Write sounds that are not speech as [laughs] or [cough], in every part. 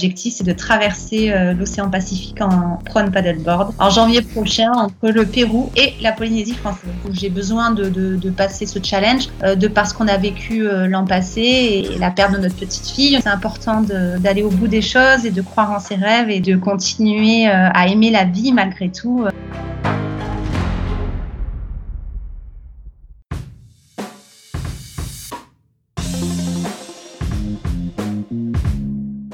L'objectif, c'est de traverser l'océan Pacifique en prone paddleboard en janvier prochain entre le Pérou et la Polynésie française. J'ai besoin de, de, passer ce challenge de parce qu'on a vécu l'an passé et la perte de notre petite fille. C'est important d'aller au bout des choses et de croire en ses rêves et de continuer à aimer la vie malgré tout.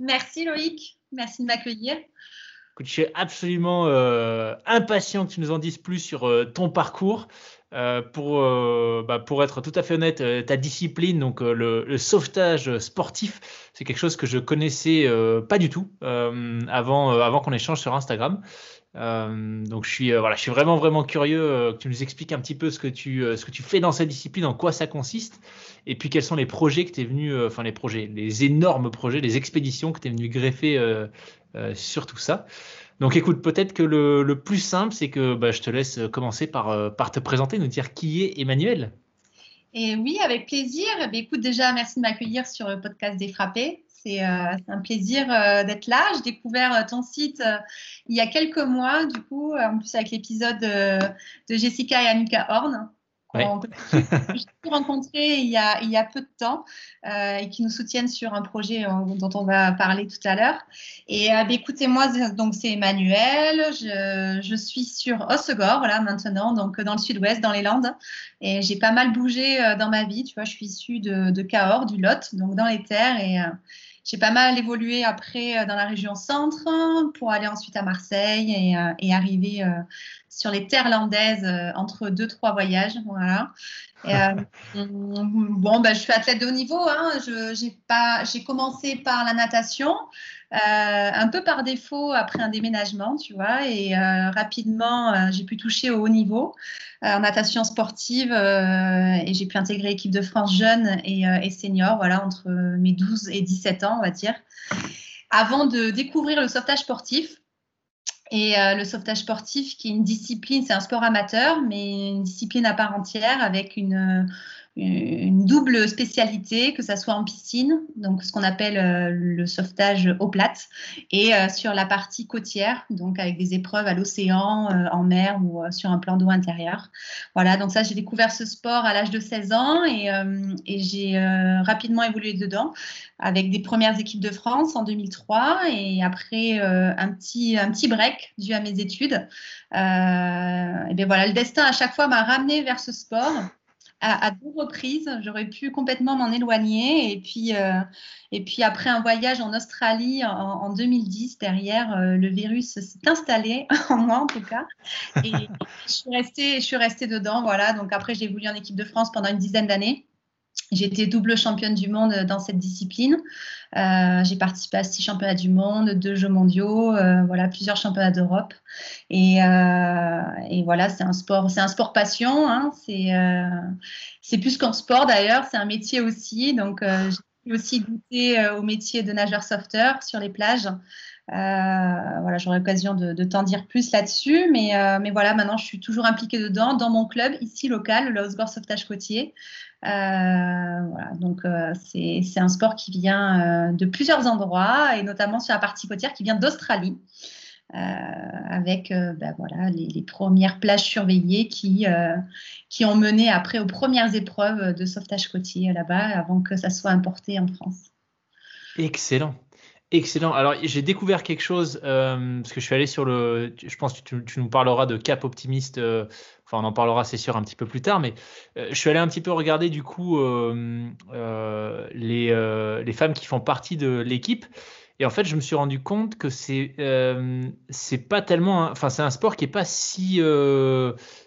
Merci Loïc. Merci de m'accueillir. je suis absolument euh, impatient que tu nous en dises plus sur euh, ton parcours. Euh, pour, bah, pour être tout à fait honnête, ta discipline, donc le, sauvetage sportif, c'est quelque chose que je connaissais pas du tout avant, avant qu'on échange sur Instagram. donc je suis, voilà, je suis vraiment vraiment curieux que tu nous expliques un petit peu ce que tu, ce que tu fais dans cette discipline, en quoi ça consiste. Et puis, quels sont les projets que tu es venu, euh, enfin, les projets, les énormes projets, les expéditions que tu es venu greffer euh, euh, sur tout ça. Donc, écoute, peut-être que le, plus simple, c'est que bah, je te laisse commencer par, te présenter, nous dire qui est Emmanuel. Et oui, avec plaisir. Eh écoute, déjà, merci de m'accueillir sur le podcast des frappés. C'est un plaisir d'être là. J'ai découvert ton site il y a quelques mois, du coup, en plus avec l'épisode de Jessica et Annika Horn. J'ai rencontré il y, a, il y a peu de temps euh, et qui nous soutiennent sur un projet euh, dont on va parler tout à l'heure. Et euh, bah, écoutez, moi, donc c'est Emmanuel. Je, je, suis sur Osegor, voilà, maintenant, donc dans le sud-ouest, dans les Landes. Et j'ai pas mal bougé dans ma vie. Tu vois, je suis issue de, de Cahors, du Lot, donc dans les terres. Et j'ai pas mal évolué après dans la région centre pour aller ensuite à Marseille et, et arriver sur les terres landaises euh, entre deux, trois voyages. Voilà. Euh, [laughs] bon, ben, je suis athlète de haut niveau. Hein. J'ai commencé par la natation, euh, un peu par défaut après un déménagement, tu vois, et rapidement, j'ai pu toucher au haut niveau en natation sportive et j'ai pu intégrer l'équipe de France jeune et, senior, voilà, entre mes 12 et 17 ans, on va dire, avant de découvrir le sauvetage sportif. Et euh, le sauvetage sportif, qui est une discipline, c'est un sport amateur, mais une discipline à part entière avec une, une double spécialité, que ça soit en piscine, donc ce qu'on appelle euh, le sauvetage eau plate, et euh, sur la partie côtière, donc avec des épreuves à l'océan, euh, en mer ou sur un plan d'eau intérieur. Voilà, donc ça, j'ai découvert ce sport à l'âge de 16 ans et, et j'ai rapidement évolué dedans avec des premières équipes de France en 2003 et après un, petit, un petit break dû à mes études. et bien voilà, le destin à chaque fois m'a ramené vers ce sport à, deux reprises. J'aurais pu complètement m'en éloigner. Et puis, euh, et puis après un voyage en Australie en, 2010, derrière, euh, le virus s'est installé, [laughs] en moi en tout cas. Et [laughs] je suis restée, je suis restée dedans. Voilà. Donc après, j'ai voulu en équipe de France pendant une dizaine d'années. Été double championne du monde dans cette discipline. Euh, j'ai participé à six championnats du monde, deux Jeux mondiaux, euh, voilà plusieurs championnats d'Europe. Et, euh, et, voilà, c'est un sport, c'est un sport passion. Hein, c'est c'est plus qu'un sport d'ailleurs, c'est un métier aussi. Donc j'ai aussi goûté au métier de nageur sauveteur sur les plages. voilà, j'aurai l'occasion de, de t'en dire plus là-dessus, mais, mais voilà, maintenant je suis toujours impliquée dedans, dans mon club ici local, le Osgore Sauvetage Côtier. Euh, donc euh, c'est un sport qui vient euh, de plusieurs endroits et notamment sur la partie côtière qui vient d'Australie. avec ben voilà, les, premières plages surveillées qui, qui ont mené après aux premières épreuves de sauvetage côtier là-bas avant que ça soit importé en France. Excellent. Excellent. Alors, j'ai découvert quelque chose, euh, parce que je suis allé sur le. Je pense que tu, nous parleras de Cap Optimiste. Euh, enfin, on en parlera, c'est sûr, un petit peu plus tard. Mais euh, je suis allé un petit peu regarder, du coup, les, les femmes qui font partie de l'équipe. Et en fait, je me suis rendu compte que c'est pas tellement. Enfin, c'est un sport qui est pas si,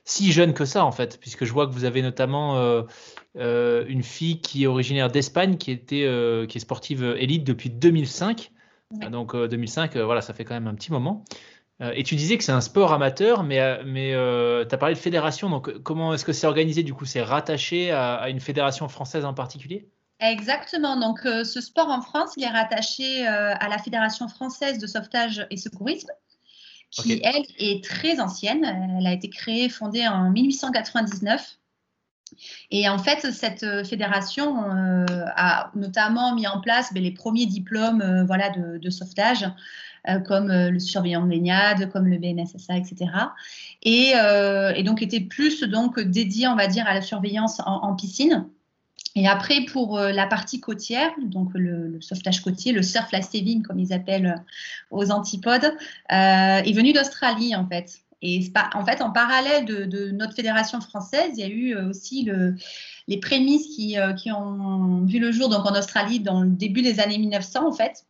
si jeune que ça, en fait, puisque je vois que vous avez notamment. une fille qui est originaire d'Espagne, qui qui est sportive élite depuis 2005. Donc 2005, euh, euh, voilà, ça fait quand même un petit moment. Euh, et tu disais que c'est un sport amateur, mais, mais tu as parlé de fédération. Donc comment est-ce que c'est organisé Du coup, c'est rattaché à, une fédération française en particulier? Exactement. Donc, ce sport en France, il est rattaché à la Fédération française de sauvetage et secourisme, qui, elle, est très ancienne. Elle a été créée, fondée en 1899. Et en fait, cette euh, fédération euh, a notamment mis en place ben, les premiers diplômes euh, voilà, de, sauvetage, comme le surveillant de baignade, comme le BNSSA, etc. Et, donc était plus donc dédié, on va dire, à la surveillance en, piscine. Et après, pour la partie côtière, donc le, sauvetage côtier, le surf life saving, comme ils appellent aux antipodes, est venu d'Australie en fait. Et en fait, en parallèle de, notre fédération française, il y a eu euh, aussi le, les prémices qui, euh, qui, ont vu le jour donc en Australie dans le début des années 1900 en fait.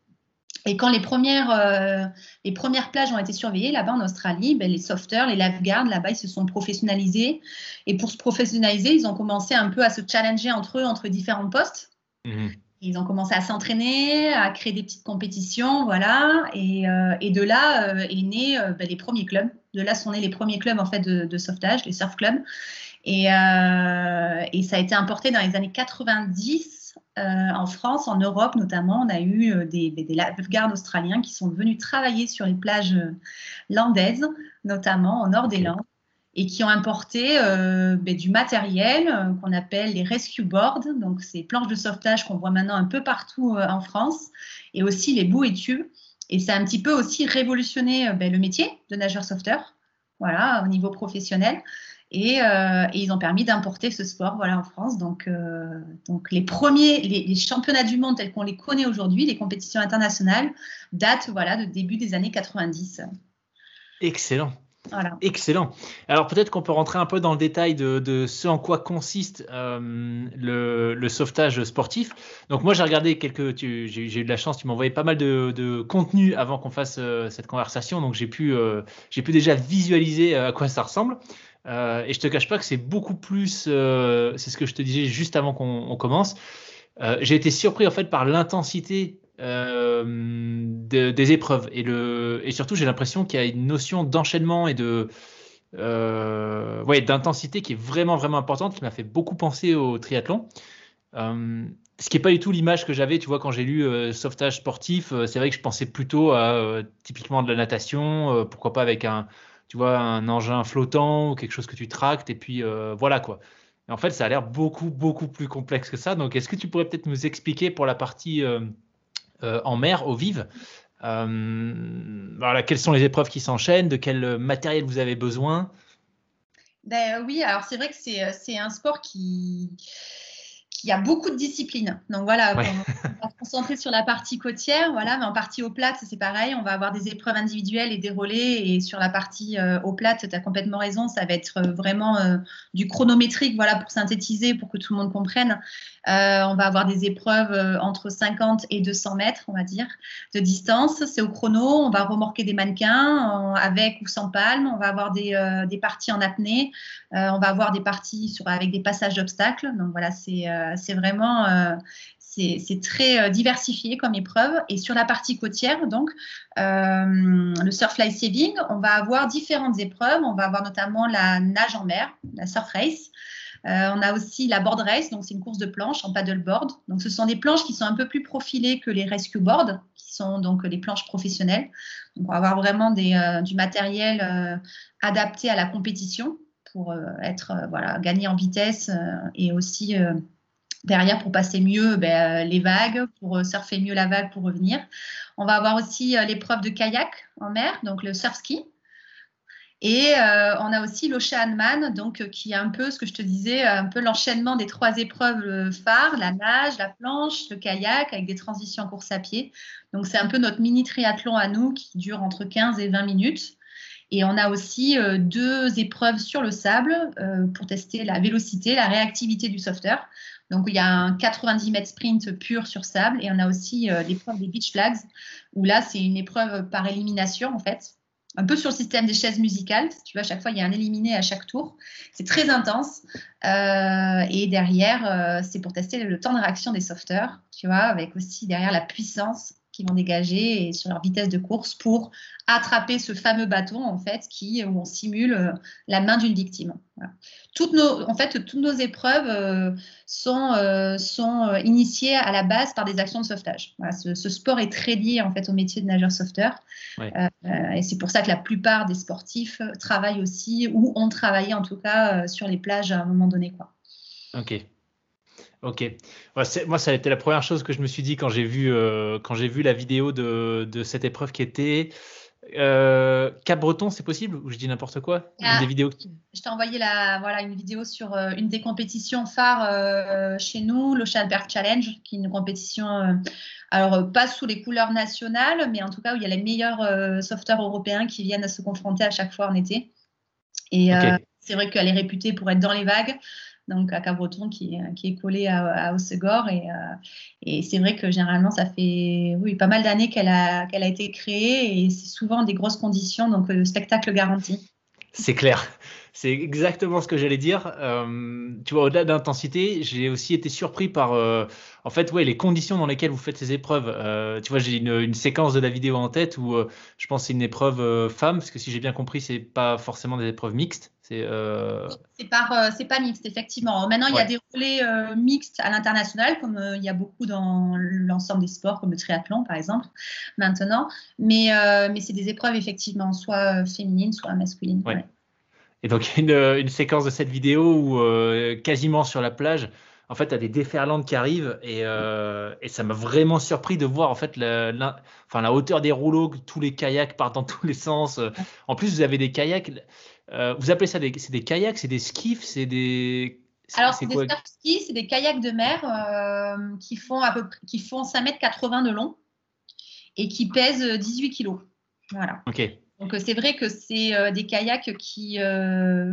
Et quand les premières, euh, les premières plages ont été surveillées là-bas en Australie, ben, les sauveteurs, les lifeguards là-bas, ils se sont professionnalisés. Et pour se professionnaliser, ils ont commencé un peu à se challenger entre eux, entre différents postes. Mmh. Ils ont commencé à s'entraîner, à créer des petites compétitions, voilà. Et, euh, et de là euh, est né ben, les premiers clubs. De là sont nés les premiers clubs en fait de, de sauvetage, les surf clubs. Et, et, ça a été importé dans les années 90 en France, en Europe notamment. On a eu des, des, des australiens qui sont venus travailler sur les plages landaises, notamment au nord des Landes et qui ont importé euh, ben, du matériel euh, qu'on appelle les rescue boards, donc ces planches de sauvetage qu'on voit maintenant un peu partout euh, en France, et aussi les bouées tubes. Et ça a un petit peu aussi révolutionné ben, le métier de nageur sauveteur, voilà, au niveau professionnel. Et, ils ont permis d'importer ce sport voilà, en France. Donc, donc les premiers, les, les, championnats du monde tels qu'on les connaît aujourd'hui, les compétitions internationales, datent voilà, de début des années 90. Excellent. Excellent. Alors peut-être qu'on peut rentrer un peu dans le détail de, ce en quoi consiste euh, le, sauvetage sportif. Donc moi j'ai regardé quelques, j'ai eu de la chance, tu envoyé pas mal de, contenu avant qu'on fasse euh, cette conversation, donc j'ai pu, euh, j'ai pu déjà visualiser à quoi ça ressemble. et je te cache pas que c'est beaucoup plus, c'est ce que je te disais juste avant qu'on commence. j'ai été surpris en fait par l'intensité euh, des épreuves. Et, le, et surtout, j'ai l'impression qu'il y a une notion d'enchaînement et de euh, ouais, d'intensité qui est vraiment, vraiment importante, qui m'a fait beaucoup penser au triathlon. Euh, ce qui n'est pas du tout l'image que j'avais, tu vois, quand j'ai lu sauvetage sportif. c'est vrai que je pensais plutôt à typiquement de la natation, pourquoi pas avec un, tu vois, un engin flottant ou quelque chose que tu tractes, et puis voilà quoi. Et en fait, ça a l'air beaucoup, beaucoup plus complexe que ça. Donc, est-ce que tu pourrais peut-être nous expliquer pour la partie en mer, au vive. Euh, voilà, quelles sont les épreuves qui s'enchaînent? De quel matériel vous avez besoin? Ben, Oui, alors c'est vrai que c'est un sport qui, il y a beaucoup de disciplines. Donc voilà, on, va se concentrer sur la partie côtière, voilà, mais en partie au plate, c'est pareil. On va avoir des épreuves individuelles et des relais. Et sur la partie euh, au plate, tu as complètement raison, ça va être euh, vraiment euh, du chronométrique, voilà, pour synthétiser, pour que tout le monde comprenne. on va avoir des épreuves entre 50 et 200 mètres, on va dire, de distance. C'est au chrono. On va remorquer des mannequins avec ou sans palme. On va avoir des, des parties en apnée. on va avoir des parties sur, avec des passages d'obstacles. Donc voilà, c'est c'est vraiment euh, c'est très euh, diversifié comme épreuve. Et sur la partie côtière, donc, euh, le surf life saving, on va avoir différentes épreuves. On va avoir notamment la nage en mer, la surf race. on a aussi la board race, donc c'est une course de planche en paddleboard. Donc ce sont des planches qui sont un peu plus profilées que les rescue boards, qui sont donc les planches professionnelles. Donc on va avoir vraiment du matériel adapté à la compétition pour être voilà gagner en vitesse et aussi derrière pour passer mieux ben, euh, les vagues, pour euh, surfer mieux la vague pour revenir. On va avoir aussi euh, l'épreuve de kayak en mer, donc le surf ski. Et on a aussi l'Oceanman, donc qui est un peu ce que je te disais, un peu l'enchaînement des trois épreuves phares, la nage, la planche, le kayak, avec des transitions en course à pied. Donc c'est un peu notre mini triathlon à nous qui dure entre 15 et 20 minutes. Et on a aussi deux épreuves sur le sable pour tester la vélocité, la réactivité du sauveteur. Donc, il y a un 90 mètres sprint pur sur sable et on a aussi euh, l'épreuve des beach flags où là, c'est une épreuve par élimination en fait. Un peu sur le système des chaises musicales. Tu vois, à chaque fois, il y a un éliminé à chaque tour. C'est très intense. Euh, et derrière, euh, c'est pour tester le temps de réaction des sauveteurs, tu vois, avec aussi derrière la puissance qui vont dégager et sur leur vitesse de course pour attraper ce fameux bâton en fait qui où on simule euh, la main d'une victime. Toutes nos, en fait, toutes nos épreuves euh, sont, euh, sont initiées à la base par des actions de sauvetage. ce, sport est très lié en fait au métier de nageur sauveteur et c'est pour ça que la plupart des sportifs travaillent aussi ou ont travaillé en tout cas sur les plages à un moment donné quoi. Ok. Ok. moi, ça a été la première chose que je me suis dit quand j'ai vu, euh, quand j'ai vu la vidéo de, de, cette épreuve qui était euh, Cap Breton, c'est possible? Ou je dis n'importe quoi? Ah, des vidéos Je t'ai envoyé la, voilà, une vidéo sur euh, une des compétitions phares chez nous, le Bear Challenge, qui est une compétition, alors pas sous les couleurs nationales, mais en tout cas où il y a les meilleurs sauveteurs européens qui viennent se confronter à chaque fois en été. Et c'est vrai qu'elle est réputée pour être dans les vagues donc à Cabreton qui, est collé à, à euh, et c'est vrai que généralement, ça fait oui, pas mal d'années qu'elle a, qu'elle a été créée et c'est souvent des grosses conditions, donc le spectacle garanti. C'est clair. C'est exactement ce que j'allais dire. Euh, tu vois, au-delà d'intensité, j'ai aussi été surpris par, euh, en fait, ouais, les conditions dans lesquelles vous faites ces épreuves. tu vois, j'ai une, une, séquence de la vidéo en tête où je pense que c'est une épreuve femme, parce que si j'ai bien compris, c'est pas forcément des épreuves mixtes. C'est euh... euh, c'est pas mixte effectivement. Maintenant, il y a des relais euh, mixtes à l'international, comme euh, il y a beaucoup dans l'ensemble des sports, comme le triathlon par exemple. Maintenant, mais mais c'est des épreuves effectivement, soit féminines, soit masculines. Et donc une, une, séquence de cette vidéo où quasiment sur la plage, en fait, tu as des déferlantes qui arrivent et, et ça m'a vraiment surpris de voir en fait la, enfin, la hauteur des rouleaux, tous les kayaks partent dans [laughs] tous les sens. En plus, vous avez des kayaks euh, vous appelez ça des, c'est des kayaks, c'est des skiffs, c'est des. Alors, c'est des surf skis, c'est des kayaks de mer euh, qui, font à peu, qui font 5 mètres 80 de long et qui pèsent 18 kilos. Voilà. Ok. Donc, c'est vrai que c'est euh, des kayaks qui,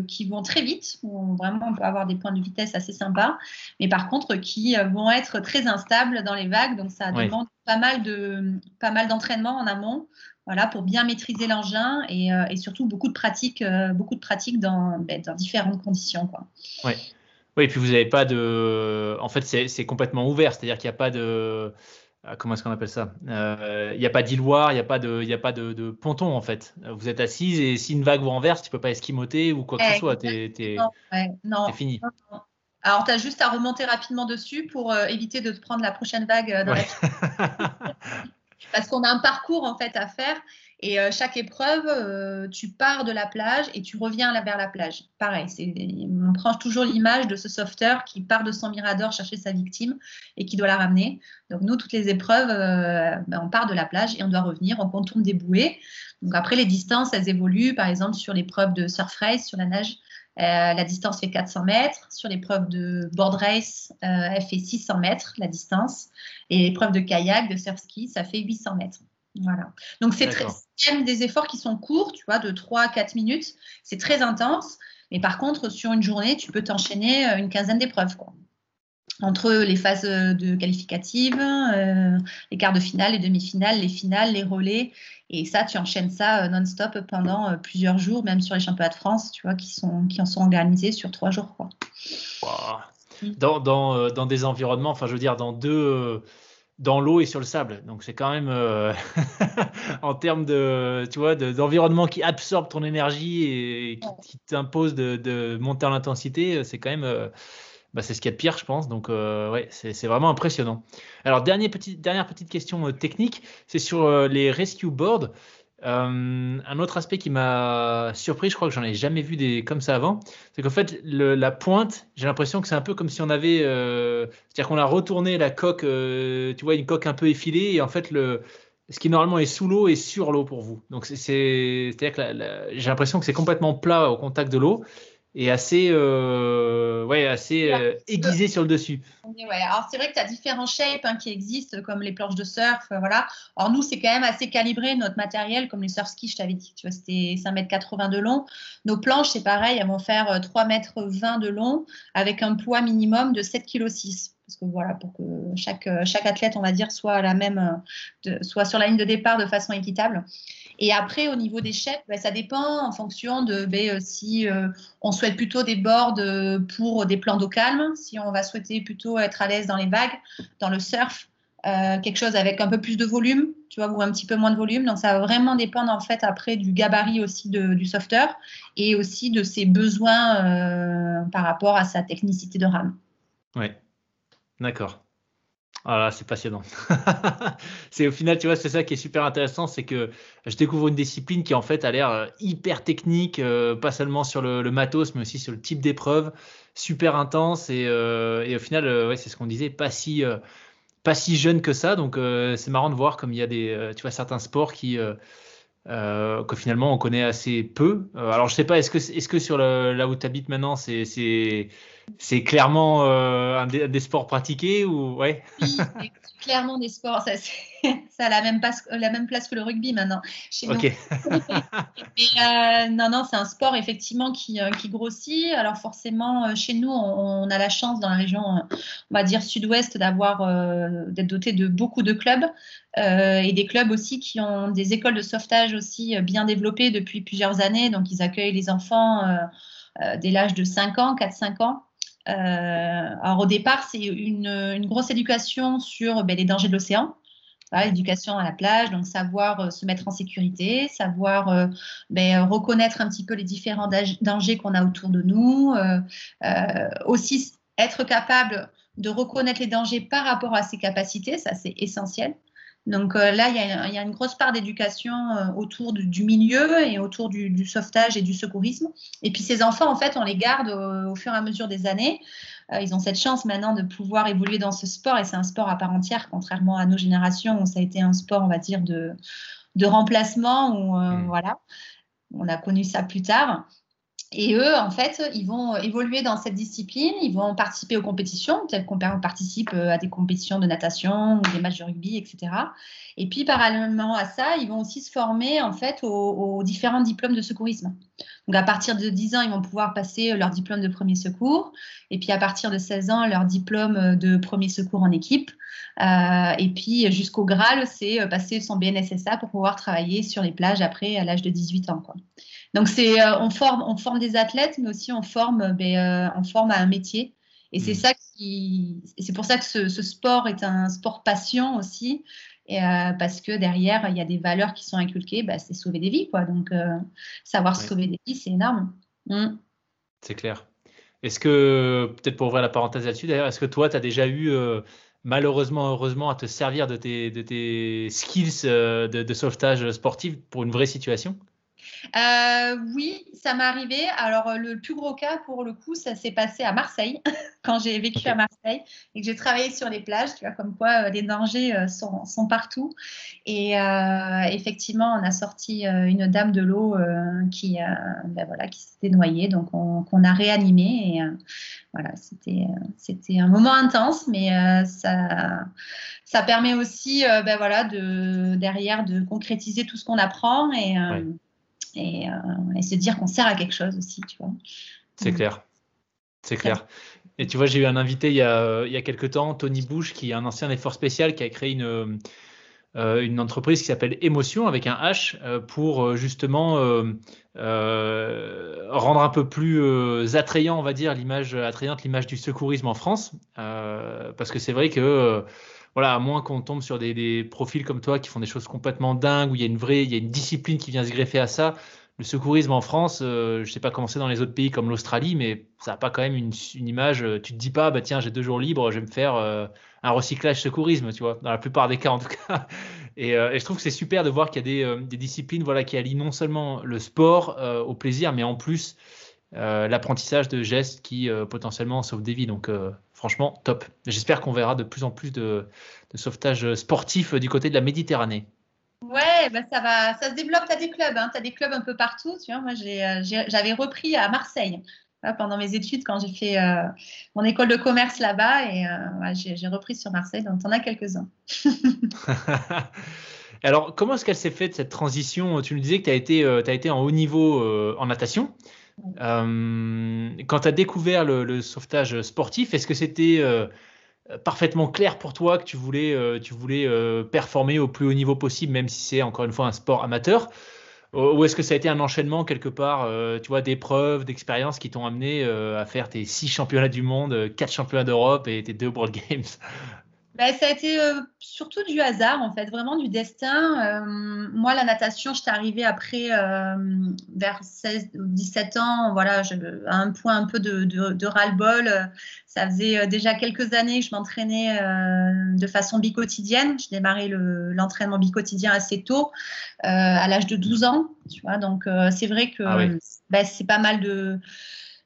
qui vont très vite. Où vraiment, on peut avoir des points de vitesse assez sympas. Mais par contre, qui vont être très instables dans les vagues. Donc, ça demande pas mal, de, pas mal d'entraînement en amont voilà, pour bien maîtriser l'engin et, euh, et, surtout beaucoup de pratiques, euh, beaucoup de pratiques dans, ben, dans, différentes conditions. Quoi. Ouais. Oui, et puis vous n'avez pas de. En fait, c'est complètement ouvert, c'est-à-dire qu'il n'y a pas de. Euh, comment est-ce qu'on appelle ça Il n'y a pas d'îloir, il n'y a pas, de, il a pas de, de, ponton en fait. Vous êtes assise et si une vague vous renverse, tu ne peux pas esquimoter ou quoi que ce soit. Tu es, fini. Alors, tu as juste à remonter rapidement dessus pour éviter de te prendre la prochaine vague dans la [laughs] parce qu'on a un parcours en fait à faire et euh, chaque épreuve, euh, tu pars de la plage et tu reviens vers la plage. Pareil, on prend toujours l'image de ce sauveteur qui part de son mirador chercher sa victime et qui doit la ramener. Donc nous, toutes les épreuves, euh, ben, on part de la plage et on doit revenir, on contourne des bouées. Donc après, les distances, elles évoluent. Par exemple, sur l'épreuve de surf race, sur la nage, la distance fait 400 mètres. Sur l'épreuve de board race, elle fait 600 mètres, la distance. Et l'épreuve de kayak, de surf ski, ça fait 800 mètres. Voilà. Donc, c'est même des efforts qui sont courts, tu vois, de 3 à 4 minutes. C'est très intense. Mais par contre, sur une journée, tu peux t'enchaîner euh, une quinzaine d'épreuves. Entre les phases de qualificatives, euh, les quarts de finale, les demi-finales, les finales, les relais. Et ça, tu enchaînes ça euh, non-stop pendant plusieurs jours, même sur les championnats de France, tu vois, qui, sont, qui en sont organisés sur trois jours. Quoi. Mm. dans, dans, euh, dans, des environnements, enfin je veux dire dans deux, euh, dans l'eau et sur le sable. Donc c'est quand même euh, [laughs] en termes de, tu vois, d'environnement qui absorbe ton énergie et qui, t'impose de, de, monter en intensité, c'est quand même, bah, c'est ce qu'il y a de pire, je pense. Donc ouais, c'est vraiment impressionnant. Alors dernière petite, dernière petite question technique, c'est sur les rescue boards. Euh, un autre aspect qui m'a surpris, je crois que j'en ai jamais vu des comme ça avant, c'est qu'en fait la pointe, j'ai l'impression que c'est un peu comme si on avait, euh, c'est-à-dire qu'on a retourné la coque, euh, tu vois, une coque un peu effilée et en fait le ce qui normalement est sous l'eau est sur l'eau pour vous. Donc c'est-à-dire que j'ai l'impression que c'est complètement plat au contact de l'eau et assez, euh, ouais, assez euh, aiguisé sur le dessus. Ouais. Alors c'est vrai que tu as différents shapes hein, qui existent, comme les planches de surf, euh, voilà. Alors nous, c'est quand même assez calibré, notre matériel, comme les surf skis, je t'avais dit, tu vois, c'était 5,80 m de long. Nos planches, c'est pareil, elles vont faire 3,20 m de long, avec un poids minimum de 7,6 kg parce que voilà, pour que chaque, chaque athlète, on va dire, soit, la même, soit sur la ligne de départ de façon équitable. Et après, au niveau des chefs, ben, ça dépend en fonction de ben, euh, si euh, on souhaite plutôt des boards euh, pour des plans d'eau calme, si on va souhaiter plutôt être à l'aise dans les vagues, dans le surf, quelque chose avec un peu plus de volume, tu vois, ou un petit peu moins de volume. Donc, ça va vraiment dépendre en fait après du gabarit aussi du softer et aussi de ses besoins par rapport à sa technicité de rame. Oui, d'accord. Ah c'est passionnant. [laughs] c'est au final, tu vois, c'est ça qui est super intéressant, c'est que je découvre une discipline qui en fait a l'air euh, hyper technique, euh, pas seulement sur le, matos, mais aussi sur le type d'épreuve, super intense et, euh, au final, ouais, c'est ce qu'on disait, pas si pas si jeune que ça. Donc c'est marrant de voir comme il y a des, tu vois, certains sports qui que finalement on connaît assez peu. alors je sais pas, est-ce que est-ce que sur là où tu habites maintenant, c'est c'est clairement euh, un, des, sports pratiqués ou ouais Oui, clairement des sports. Ça, [laughs] ça a la même, place, la même place que le rugby maintenant chez nous. [laughs] Euh, non, non, c'est un sport effectivement qui, euh, qui, grossit. Alors forcément, chez nous, on, a la chance dans la région, on va dire sud-ouest, d'avoir d'être doté de beaucoup de clubs et des clubs aussi qui ont des écoles de sauvetage aussi bien développées depuis plusieurs années. Donc ils accueillent les enfants dès l'âge de 5 ans, 4-5 ans. Euh, alors au départ, c'est une, grosse éducation sur ben, les dangers de l'océan. L'éducation à la plage, donc savoir euh, se mettre en sécurité, savoir euh, ben, reconnaître un petit peu les différents dangers qu'on a autour de nous, aussi être capable de reconnaître les dangers par rapport à ses capacités, ça c'est essentiel. Donc euh, là, il y, a, une grosse part d'éducation euh, autour du, milieu et autour du, sauvetage et du secourisme. Et puis ces enfants, en fait, on les garde au, fur et à mesure des années. Euh, ils ont cette chance maintenant de pouvoir évoluer dans ce sport et c'est un sport à part entière, contrairement à nos générations où ça a été un sport, on va dire, de, de remplacement. Où, mmh. voilà, on a connu ça plus tard. Et eux, en fait, ils vont évoluer dans cette discipline, ils vont participer aux compétitions, peut-être qu'on participe euh, à des compétitions de natation ou des matchs de rugby, etc. Et puis, parallèlement à ça, ils vont aussi se former, en fait, aux, différents diplômes de secourisme. Donc, à partir de 10 ans, ils vont pouvoir passer leur diplôme de premier secours. Et puis, à partir de 16 ans, leur diplôme de premier secours en équipe. Euh, et puis, jusqu'au Graal, c'est euh, passer son BNSSA pour pouvoir travailler sur les plages après, à l'âge de 18 ans. Donc c'est euh, on forme on forme des athlètes, mais aussi on forme ben, euh, on forme à un métier. Et c'est mm. ça qui c'est pour ça que ce, sport est un sport passion aussi. Et, euh, parce que derrière, il y a des valeurs qui sont inculquées, bah, c'est sauver des vies. Quoi. Donc, savoir sauver des vies, c'est énorme. Mm. C'est clair. Est-ce que, peut-être pour ouvrir la parenthèse là-dessus, d'ailleurs, est-ce que toi, tu as déjà eu, malheureusement, heureusement, à te servir de tes, de tes skills de, de, sauvetage sportif pour une vraie situation? Euh, oui, ça m'est arrivé. Alors, euh, le plus gros cas, pour le coup, ça s'est passé à Marseille, [laughs] quand j'ai vécu à Marseille et que j'ai travaillé sur les plages. Tu vois, comme quoi euh, les dangers sont, partout. Et effectivement, on a sorti une dame de l'eau qui, ben voilà, qui s'était noyée, donc qu'on a réanimé. Et voilà, c'était c'était un moment intense, mais ça ça permet aussi, ben voilà, de derrière de concrétiser tout ce qu'on apprend et et, euh, et se dire qu'on sert à quelque chose aussi, tu vois. C'est clair. C'est clair. Et tu vois, j'ai eu un invité il y, a, il y a quelques temps, Tony Bush, qui est un ancien effort spécial, qui a créé une, euh, une entreprise qui s'appelle Émotion avec un H euh, pour justement rendre un peu plus attrayant, on va dire, l'image attrayante, l'image du secourisme en France. parce que c'est vrai que voilà, à moins qu'on tombe sur des, profils comme toi qui font des choses complètement dingues, où il y a une vraie, il y a une discipline qui vient se greffer à ça. Le secourisme en France, euh, je ne sais pas comment c'est dans les autres pays comme l'Australie, mais ça n'a pas quand même une, image. Euh, tu te dis pas, bah tiens, j'ai deux jours libres, je vais me faire euh, un recyclage secourisme, tu vois, dans la plupart des cas en tout cas. [laughs] Et, je trouve que c'est super de voir qu'il y a des, disciplines, voilà, qui allient non seulement le sport au plaisir, mais en plus l'apprentissage de gestes qui potentiellement sauvent des vies. Donc franchement, top. J'espère qu'on verra de plus en plus de, sauvetage sportif du côté de la Méditerranée. Ouais, bah ça va, ça se développe. Tu as des clubs, hein, tu as des clubs un peu partout. Tu vois, moi, j'avais repris à Marseille pendant mes études quand j'ai fait mon école de commerce là-bas et j'ai repris sur Marseille. Donc, tu en as quelques-uns. [laughs] Alors, comment est-ce qu'elle s'est faite cette transition? Tu nous disais que tu as été en haut niveau en natation. Euh, quand tu as découvert le, sauvetage sportif, est-ce que c'était euh, parfaitement clair pour toi que tu voulais, euh, tu voulais performer au plus haut niveau possible, même si c'est encore une fois un sport amateur? Ou est-ce que ça a été un enchaînement quelque part, tu vois, d'épreuves, d'expériences qui t'ont amené à faire tes six championnats du monde, quatre championnats d'Europe et tes deux World Games? Bah, ça a été euh, surtout du hasard, en fait, vraiment du destin. Euh, moi, la natation, je suis arrivée après, euh, vers 16 ou 17 ans, voilà, à un point un peu de, de, ras-le-bol. Ça faisait déjà quelques années que je m'entraînais de façon bicottidienne. J'ai démarré l'entraînement bicotidien assez tôt, à l'âge de 12 ans, tu vois. Donc, c'est vrai que ah bah, c'est pas mal de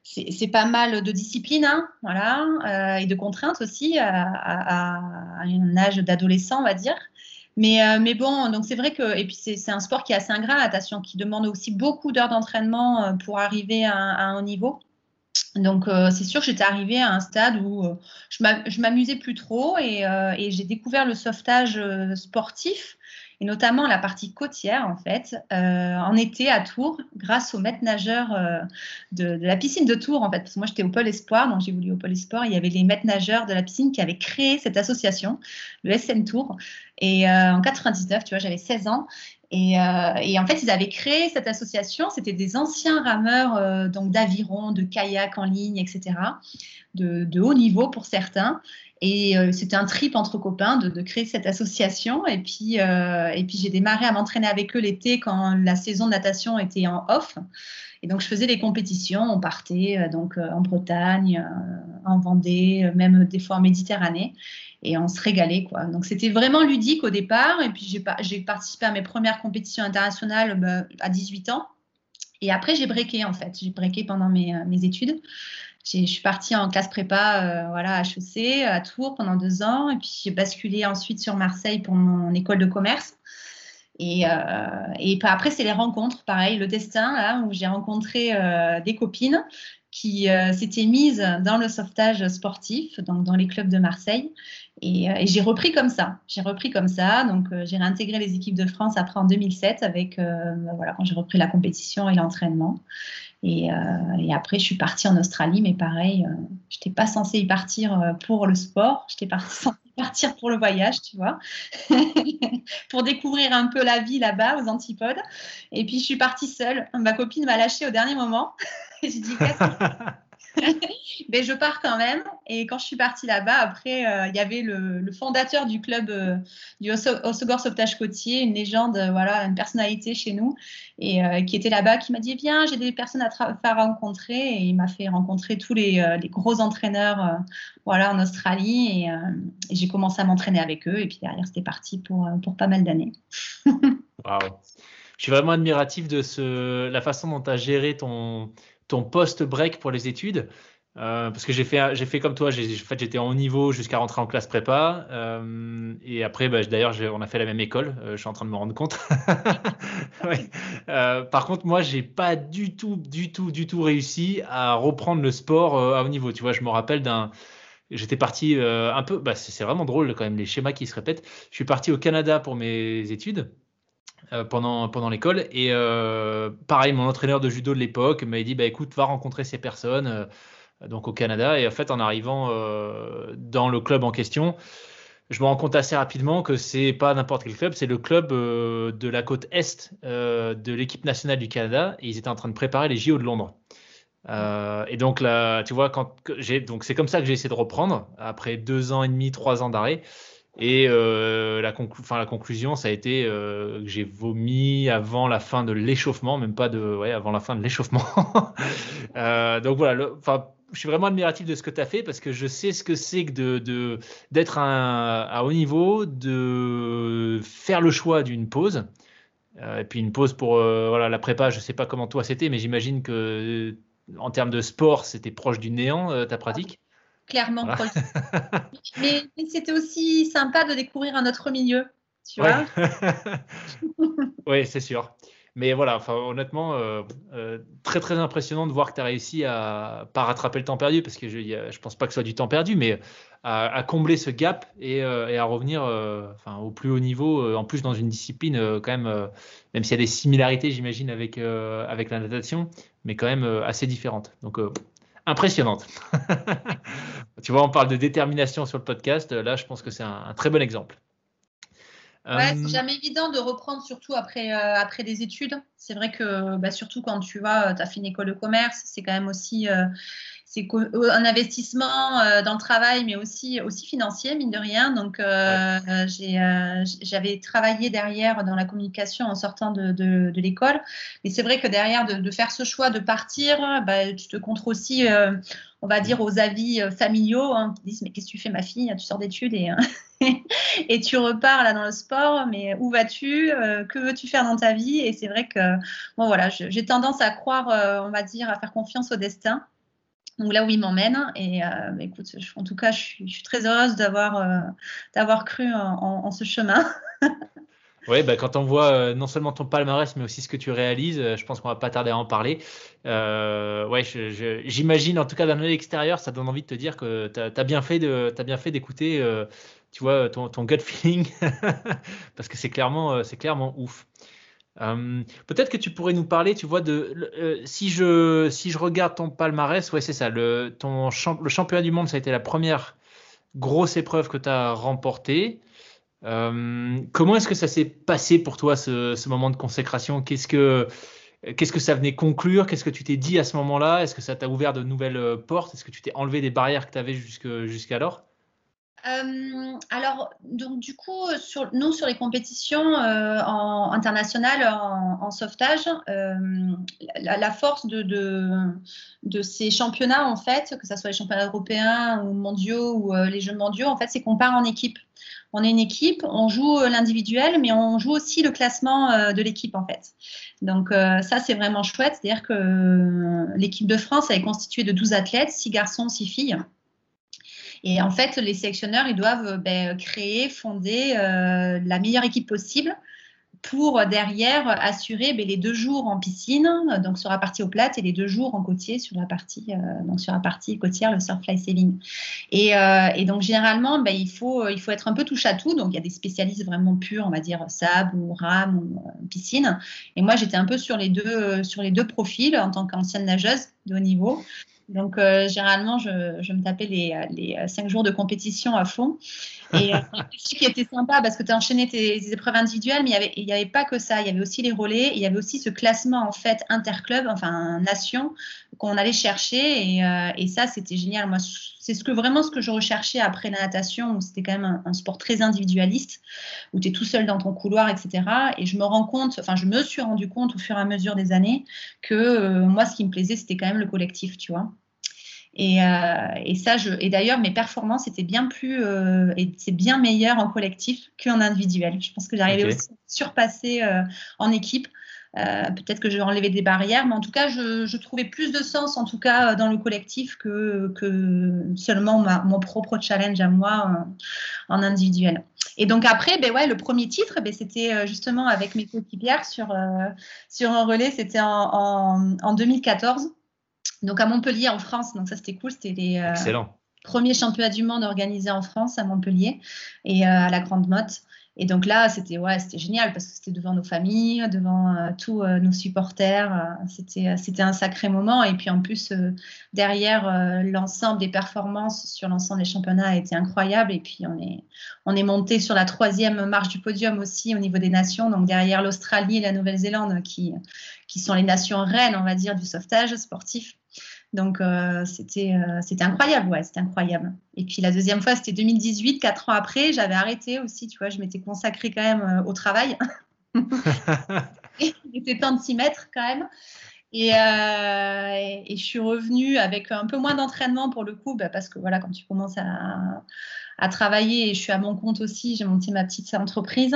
c'est pas mal de discipline, hein, voilà, euh, et de contraintes aussi à, un âge d'adolescent, on va dire. Mais, euh, bon, donc c'est vrai que, et puis c'est un sport qui est assez ingrat, la natation, qui demande aussi beaucoup d'heures d'entraînement euh, pour arriver à, un niveau. Donc c'est sûr j'étais arrivée à un stade où je m'amusais plus trop et j'ai découvert le sauvetage sportif et notamment la partie côtière en fait, euh, en été à Tours, grâce au maître nageur euh, de, la piscine de Tours en fait, parce que moi j'étais au pôle espoir, donc j'ai voulu au pôle espoir, il y avait les maîtres nageurs de la piscine qui avaient créé cette association, le SN Tours, et euh, en 99, tu vois, j'avais 16 ans, et, et, en fait, ils avaient créé cette association. C'était des anciens rameurs donc d'aviron, de kayak en ligne, etc., de, haut niveau pour certains. Et euh, c'était un trip entre copains de, créer cette association. Et puis, euh, puis j'ai démarré à m'entraîner avec eux l'été quand la saison de natation était en off. Et donc, je faisais des compétitions. On partait euh, donc en Bretagne, en Vendée, même des fois en Méditerranée. Et on se régalait, quoi. Donc, c'était vraiment ludique au départ. Et puis, j'ai participé à mes premières compétitions internationales bah, à 18 ans. Et après, j'ai breaké, en fait. J'ai breaké pendant mes études je suis partie en classe prépa euh, voilà, à HEC, à Tours pendant deux ans. Et puis j'ai basculé ensuite sur Marseille pour mon école de commerce. Et, euh, après, c'est les rencontres, pareil, le destin, où j'ai rencontré euh, des copines qui s'étaient mises dans le sauvetage sportif, donc dans les clubs de Marseille. Et, et j'ai repris comme ça. J'ai repris comme ça. Donc, j'ai réintégré les équipes de France après en 2007, avec, voilà, quand j'ai repris la compétition et l'entraînement. Euh, et, après, je suis partie en Australie, mais pareil, euh, je n'étais pas censée y partir euh, pour le sport, j'étais [laughs] censée partir pour le voyage, tu vois, [laughs] pour découvrir un peu la vie là-bas, aux antipodes. Et puis, je suis partie seule. Ma copine m'a lâchée au dernier moment. [laughs] j'ai dit, qu'est-ce que mais [laughs] je pars quand même. Et quand je suis partie là-bas, après, euh, il y avait le, fondateur du club euh, du Osegor Sauvetage Côtier, une légende, euh, voilà, une personnalité chez nous, et qui était là-bas, qui m'a dit Viens, j'ai des personnes à faire rencontrer. Et il m'a fait rencontrer tous les, gros entraîneurs voilà, en Australie. Et, j'ai commencé à m'entraîner avec eux. Et puis derrière, c'était parti pour, pour pas mal d'années. [laughs] Waouh! Je suis vraiment admiratif de ce, la façon dont tu as géré ton, ton post-break pour les études. Euh, parce que j'ai fait, fait comme toi, j'ai, en fait, j'étais en haut niveau jusqu'à rentrer en classe prépa. Euh, et après, bah, d'ailleurs, on a fait la même école. Euh, je suis en train de me rendre compte. [laughs] par contre, moi, j'ai pas du tout, du tout, du tout réussi à reprendre le sport à haut niveau. Tu vois, je me rappelle d'un. J'étais parti un peu. Bah, c'est vraiment drôle quand même les schémas qui se répètent. Je suis parti au Canada pour mes études. Euh, pendant, pendant l'école. Et euh, pareil, mon entraîneur de judo de l'époque m'a dit bah, écoute, va rencontrer ces personnes euh, donc au Canada. Et en fait, en arrivant dans le club en question, je me rends compte assez rapidement que c'est pas n'importe quel club, c'est le club de la côte est de l'équipe nationale du Canada. Et ils étaient en train de préparer les JO de Londres. et donc là, tu vois, quand donc c'est comme ça que j'ai essayé de reprendre après deux ans et demi, trois ans d'arrêt. Et euh, la, conclusion, ça a été euh, que j'ai vomi avant la fin de l'échauffement, même pas de, ouais, avant la fin de l'échauffement. [laughs] euh, donc voilà, je suis vraiment admiratif de ce que tu as fait parce que je sais ce que c'est que de, d'être à haut niveau, de faire le choix d'une pause. Et puis une pause pour voilà, la prépa, je ne sais pas comment toi c'était, mais j'imagine que en termes de sport, c'était proche du néant, ta pratique clairement. [laughs] mais, c'était aussi sympa de découvrir un autre milieu. Tu vois [laughs] Oui, c'est sûr. Mais voilà, enfin, honnêtement, euh, euh, très très impressionnant de voir que tu as réussi à pas rattraper le temps perdu, parce que je ne pense pas que ce soit du temps perdu, mais à, combler ce gap et, à revenir enfin, au plus haut niveau, en plus dans une discipline quand même, même s'il y a des similarités, j'imagine, avec, avec la natation, mais quand même assez différente. Donc, impressionnante. [laughs] tu vois, on parle de détermination sur le podcast. Là, je pense que c'est un, très bon exemple. Ouais, c'est jamais évident de reprendre, surtout après, euh, après des études. C'est vrai que, bah, surtout quand tu vois, tu as fait une école de commerce, c'est quand même aussi euh, c'est euh, un investissement euh, dans le travail, mais aussi, aussi financier, mine de rien. Donc, euh, j'avais travaillé derrière dans la communication en sortant de, de, l'école. Mais c'est vrai que derrière, de, faire ce choix de partir, bah, tu te contres aussi, on va dire, aux avis familiaux hein, qui disent Mais qu'est-ce que tu fais, ma fille Tu sors d'études et, [laughs] et tu repars là dans le sport, mais où vas-tu Que veux-tu faire dans ta vie? Et c'est vrai que, bon, voilà, j'ai tendance à croire, on va dire, à faire confiance au destin ou là où il m'emmène. Et euh, bah, écoute, en tout cas, je suis, très heureuse d'avoir euh, d'avoir cru en, ce chemin. [laughs] oui, bah, quand on voit euh, non seulement ton palmarès, mais aussi ce que tu réalises, je pense qu'on va pas tarder à en parler. ouais, j'imagine, en tout cas d'un œil extérieur, ça donne envie de te dire que tu as, bien fait d'écouter, tu vois, ton, ton gut feeling, [laughs] parce que c'est clairement, c'est clairement ouf. Euh, peut-être que tu pourrais nous parler, tu vois, de euh, si je si je regarde ton palmarès, ouais c'est ça, le ton le championnat du monde, ça a été la première grosse épreuve que tu as remportée. Euh, comment est-ce que ça s'est passé pour toi ce, ce moment de consécration? Qu'est-ce que qu'est-ce que ça venait conclure? Qu'est-ce que tu t'es dit à ce moment-là? Est-ce que ça t'a ouvert de nouvelles portes? Est-ce que tu t'es enlevé des barrières que tu avais jusqu'alors? Euh, alors, donc du coup, sur, nous, sur les compétitions euh, internationales en, sauvetage, euh, la, force de, de, ces championnats, en fait, que ce soit les championnats européens ou mondiaux ou les Jeux mondiaux, en fait, c'est qu'on part en équipe. On est une équipe, on joue l'individuel, mais on joue aussi le classement de l'équipe, en fait. Donc ça, c'est vraiment chouette. C'est-à-dire que l'équipe de France est constituée de 12 athlètes, 6 garçons, 6 filles. Et en fait, les sélectionneurs, ils doivent euh, ben, créer, fonder euh, la meilleure équipe possible pour derrière assurer ben, les deux jours en piscine, donc sur la partie au plate, et les deux jours en côtier sur la partie, euh, sur la partie côtière, le surf fly sailing. Et, et donc généralement, ben, il, faut, il faut être un peu touche à tout. Donc il y a des spécialistes vraiment purs, on va dire sable ou rame ou piscine. Et moi, j'étais un peu sur les deux, sur les deux profils en tant qu'ancienne nageuse de haut niveau. Donc, euh, généralement, je, me tapais les, les, cinq jours de compétition à fond. Et euh, [laughs] ce qui était sympa parce que tu as enchaîné tes, épreuves individuelles, mais il n'y avait, avait, pas que ça. Il y avait aussi les relais. il y avait aussi ce classement, en fait, interclub, enfin, nation, qu'on allait chercher. Et, euh, et ça, c'était génial. Moi, c'est ce que, vraiment ce que je recherchais après la natation, où c'était quand même un, sport très individualiste, où tu es tout seul dans ton couloir, etc. Et je me rends compte, enfin, je me suis rendu compte au fur et à mesure des années que moi, ce qui me plaisait, c'était quand même le collectif, tu vois. Et, euh, et, ça, je, et d'ailleurs, mes performances étaient bien plus, euh, et c'est bien meilleur en collectif qu'en individuel. Je pense que j'arrivais aussi à surpasser euh, en équipe. Peut-être que je enlevé des barrières, mais en tout cas, je, je, trouvais plus de sens, en tout cas, dans le collectif que, que seulement mon propre challenge à moi en, individuel. Et donc après, ben ouais, le premier titre, ben c'était justement avec mes coéquipières sur, sur un relais, c'était en, en, en 2014 donc à Montpellier en France. Donc ça c'était cool, c'était les euh, premiers championnats du monde organisés en France à Montpellier et euh, à la Grande Motte. Et donc là, c'était ouais, c'était génial parce que c'était devant nos familles, devant euh, tous nos supporters. c'était c'était un sacré moment. Et puis en plus, derrière, l'ensemble des performances sur l'ensemble des championnats a été incroyable. Et puis on est on est monté sur la troisième marche du podium aussi au niveau des nations. Donc derrière l'Australie et la Nouvelle-Zélande qui qui sont les nations reines, on va dire, du sauvetage sportif. Donc euh, c'était euh, c'était incroyable, ouais, c'était incroyable. Et puis la deuxième fois, c'était 2018, quatre ans après, j'avais arrêté aussi, tu vois, je m'étais consacrée quand même euh, au travail. [laughs] Il était temps de s'y mettre quand même. Et, et, je suis revenue avec un peu moins d'entraînement pour le coup, bah, parce que voilà, quand tu commences à, à, travailler, et je suis à mon compte aussi, j'ai monté ma petite entreprise,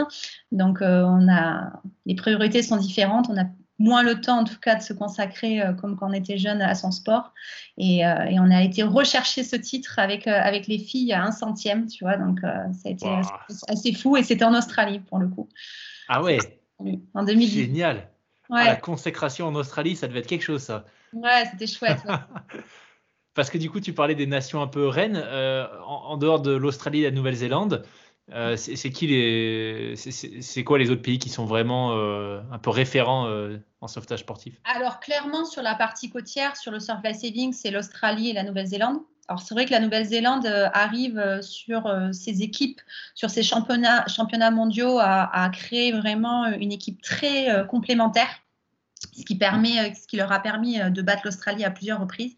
donc on a les priorités sont différentes, on a moins le temps en tout cas de se consacrer comme quand on était jeune à son sport. Et, on a été rechercher ce titre avec, avec les filles à un centième, tu vois. Donc ça a été assez fou et c'était en Australie pour le coup. Ah ouais En 2010. Génial. Ah, la consécration en Australie, ça devait être quelque chose ça. Ouais, c'était chouette. [laughs] Parce que du coup, tu parlais des nations un peu reines. Euh, en, dehors de l'Australie et de la Nouvelle-Zélande, euh, c'est qui les, c'est quoi les autres pays qui sont vraiment euh, un peu référents en sauvetage sportif? Alors clairement sur la partie côtière, sur le surf saving, c'est l'Australie et la Nouvelle-Zélande. Alors c'est vrai que la Nouvelle-Zélande arrive sur ses équipes, sur ses championnats, mondiaux, à, créer vraiment une équipe très complémentaire, ce qui permet, ce qui leur a permis de battre l'Australie à plusieurs reprises.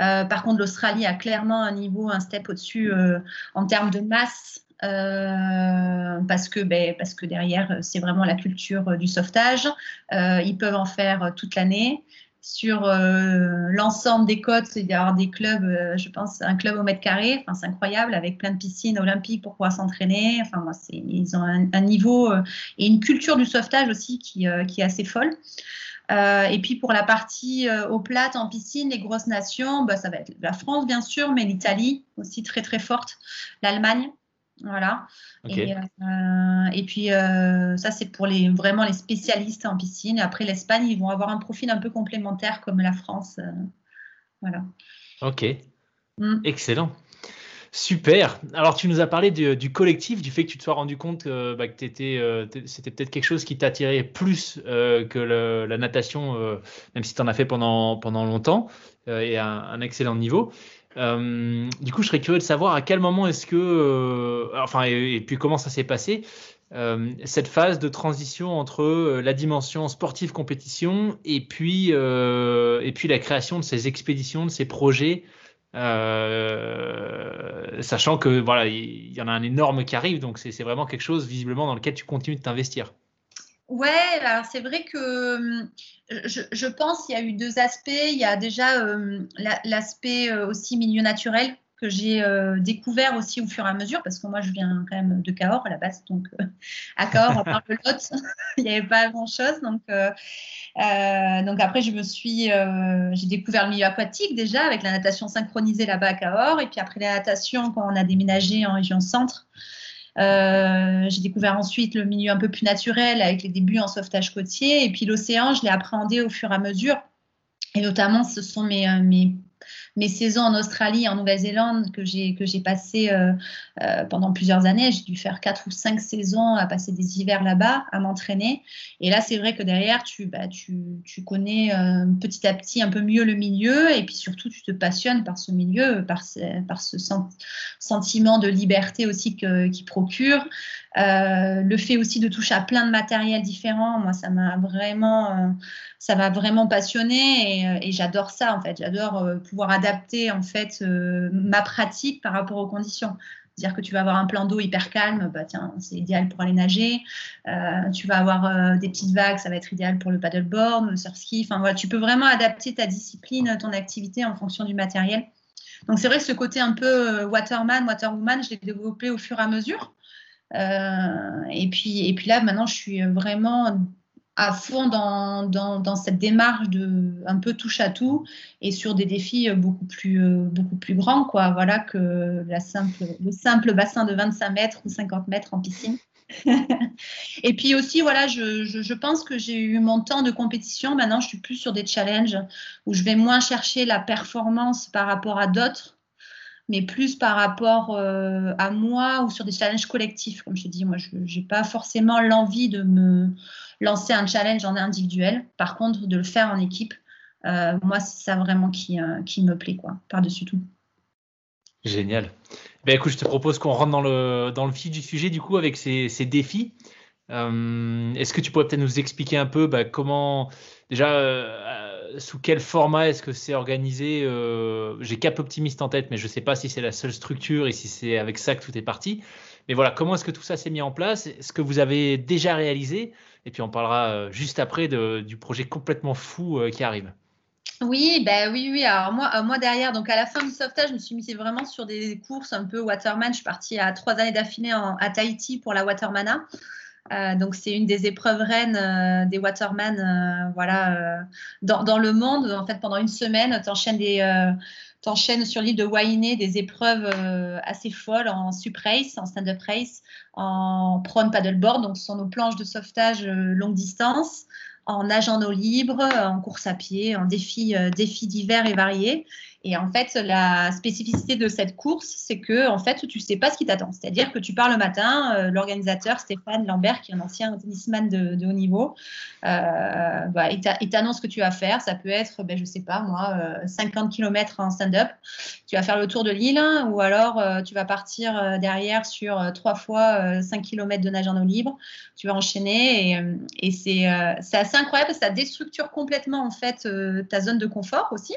Euh, par contre, l'Australie a clairement un niveau, un step au-dessus euh, en termes de masse. Euh, parce que ben, parce que derrière c'est vraiment la culture du sauvetage ils peuvent en faire toute l'année sur l'ensemble des côtes, il y a des clubs, je pense, un club au mètre carré, enfin, c'est incroyable, avec plein de piscines olympiques pour pouvoir s'entraîner. Enfin, ils ont un, niveau et une culture du sauvetage aussi qui, qui est assez folle. Euh, et puis pour la partie euh, eau plate en piscine, les grosses nations, bah, ça va être la France bien sûr, mais l'Italie aussi très très forte, l'Allemagne. Voilà. Et, euh, puis ça c'est pour les vraiment les spécialistes en piscine. après l'Espagne, ils vont avoir un profil un peu complémentaire comme la France. voilà. Ok. Mm. Excellent. Super. Alors, tu nous as parlé du, collectif, du fait que tu te sois rendu compte que, bah, euh, c'était peut-être quelque chose qui t'attirait plus euh, que la natation, euh, même si tu en as fait pendant, pendant longtemps et à un, excellent niveau. Du coup, je serais curieux de savoir à quel moment est-ce que, enfin, et, puis comment ça s'est passé, cette phase de transition entre la dimension sportive compétition et puis, et puis la création de ces expéditions, de ces projets euh, sachant que voilà, il y, en a un énorme qui arrive, donc c'est vraiment quelque chose visiblement dans lequel tu continues de t'investir. Ouais, alors c'est vrai que hum, je, pense qu'il y a eu deux aspects. Il y a déjà hum, l'aspect euh, aussi milieu naturel que j'ai euh, découvert aussi au fur et à mesure, parce que moi je viens quand même de Cahors à la base, donc euh, à Cahors, à part le Lot, il n'y avait pas grand-chose. Donc, euh, donc après, je me suis, j'ai découvert le milieu aquatique déjà avec la natation synchronisée là-bas à Cahors, et puis après la natation quand on a déménagé en région centre. J'ai découvert ensuite le milieu un peu plus naturel avec les débuts en sauvetage côtier et puis l'océan, je l'ai appréhendé au fur et à mesure. Et notamment, ce sont mes, mes mes saisons en Australie, en Nouvelle-Zélande que j'ai que j'ai passé euh, euh, pendant plusieurs années. J'ai dû faire quatre ou cinq saisons à passer des hivers là-bas, à m'entraîner. Et là, c'est vrai que derrière, tu bah, tu, tu connais euh, petit à petit un peu mieux le milieu et puis surtout, tu te passionnes par ce milieu, par ce, par ce sentiment de liberté aussi qu'il procure. Le fait aussi de toucher à plein de matériel différents, moi, ça m'a vraiment, ça m'a vraiment passionné et, et j'adore ça en fait. J'adore pouvoir adapter en fait euh, ma pratique par rapport aux conditions. C'est-à-dire que tu vas avoir un plan d'eau hyper calme, bah tiens, c'est idéal pour aller nager. Euh, tu vas avoir euh, des petites vagues, ça va être idéal pour le paddleboard, le surf ski. Enfin voilà, tu peux vraiment adapter ta discipline, ton activité en fonction du matériel. Donc c'est vrai que ce côté un peu waterman, waterwoman, je l'ai développé au fur et à mesure. Et puis et puis là maintenant, je suis vraiment à fond dans, dans, cette démarche de un peu touche à tout et sur des défis beaucoup plus, euh, beaucoup plus grands quoi, voilà, que la simple, le simple bassin de 25 mètres ou 50 mètres en piscine. [laughs] et puis aussi, voilà, je, je, pense que j'ai eu mon temps de compétition. Maintenant, je suis plus sur des challenges où je vais moins chercher la performance par rapport à d'autres, mais plus par rapport euh, à moi ou sur des challenges collectifs. Comme je te dis, moi, je n'ai pas forcément l'envie de me lancer un challenge en individuel. Par contre, de le faire en équipe, euh, moi, c'est ça vraiment qui, euh, qui me plaît, quoi, par-dessus tout. Génial. Ben, écoute, je te propose qu'on rentre dans le, dans le du sujet, du coup, avec ces, ces défis. Est-ce que tu pourrais peut-être nous expliquer un peu bah, comment, déjà, sous quel format est-ce que c'est organisé J'ai Cap Optimiste en tête, mais je ne sais pas si c'est la seule structure et si c'est avec ça que tout est parti. Mais voilà, comment est-ce que tout ça s'est mis en place Est-ce que vous avez déjà réalisé et puis on parlera euh, juste après du projet complètement fou euh, qui arrive. Oui, ben oui, oui. Alors moi, euh, moi derrière, donc à la fin du sauvetage, je me suis mise vraiment sur des courses un peu waterman. Je suis partie à trois années d'affilée à Tahiti pour la Watermana. Donc c'est une des épreuves reines des waterman voilà, dans, le monde. En fait, pendant une semaine, tu enchaînes des t'enchaînes sur l'île de Wainé des épreuves euh, assez folles en sup race, en stand-up race, en prone paddleboard, donc ce sont nos planches de sauvetage euh, longue distance, en nage en eau libre, en course à pied, en euh, défis divers et variés. Et en fait, la spécificité de cette course, c'est que en fait, tu sais pas ce qui t'attend. C'est-à-dire que tu pars le matin, euh, l'organisateur Stéphane Lambert, qui est un ancien tennisman de, haut niveau, euh, bah, il t'annonce ce que tu vas faire. Ça peut être, ben, je sais pas moi, 50 euh, km en stand-up. Tu vas faire le tour de l'île, ou alors euh, tu vas partir derrière sur trois fois 5 km de nage en eau libre. Tu vas enchaîner et, et c'est assez incroyable ça déstructure complètement en fait ta zone de confort aussi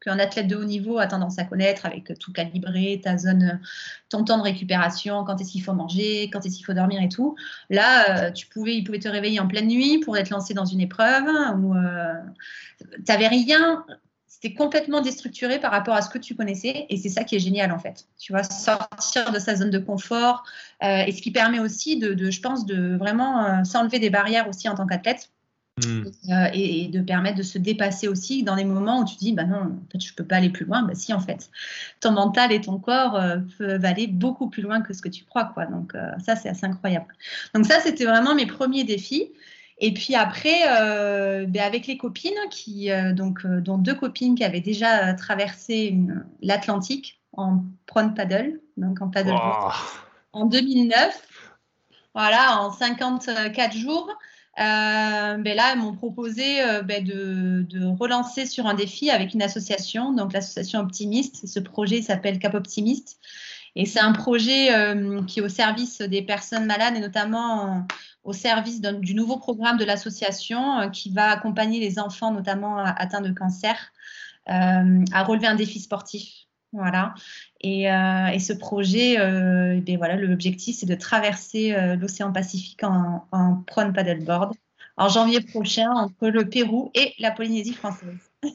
qu'un athlète de haut niveau a tendance à connaître avec tout calibré, ta zone, ton temps de récupération, quand est-ce qu'il faut manger, quand est-ce qu'il faut dormir et tout. Là, euh, tu pouvais, il pouvait te réveiller en pleine nuit pour être lancé dans une épreuve où euh, tu n'avais rien. C'était complètement déstructuré par rapport à ce que tu connaissais et c'est ça qui est génial en fait. Tu vois, sortir de sa zone de confort euh, et ce qui permet aussi de je pense, de vraiment s'enlever des barrières aussi en tant qu'athlète Hmm. Euh, et, de permettre de se dépasser aussi dans des moments où tu dis bah non en fait je peux pas aller plus loin. Bah si en fait. Ton mental et ton corps euh, peuvent aller beaucoup plus loin que ce que tu crois quoi. Donc euh, ça c'est assez incroyable. Donc ça c'était vraiment mes premiers défis. Et puis après ben, avec les copines qui donc dont deux copines qui avaient déjà traversé l'Atlantique en prone paddle donc en paddle en 2009 voilà en 54 jours euh, ben là, elles m'ont proposé euh, ben de, relancer sur un défi avec une association, donc l'association Optimiste. Ce projet s'appelle Cap Optimiste. Et c'est un projet euh, qui est au service des personnes malades et notamment au service du nouveau programme de l'association qui va accompagner les enfants, notamment atteints de cancer, à relever un défi sportif. Voilà. Et, et ce projet, ben voilà, l'objectif, c'est de traverser l'océan Pacifique en, en prone paddleboard en janvier prochain entre le Pérou et la Polynésie française. [laughs]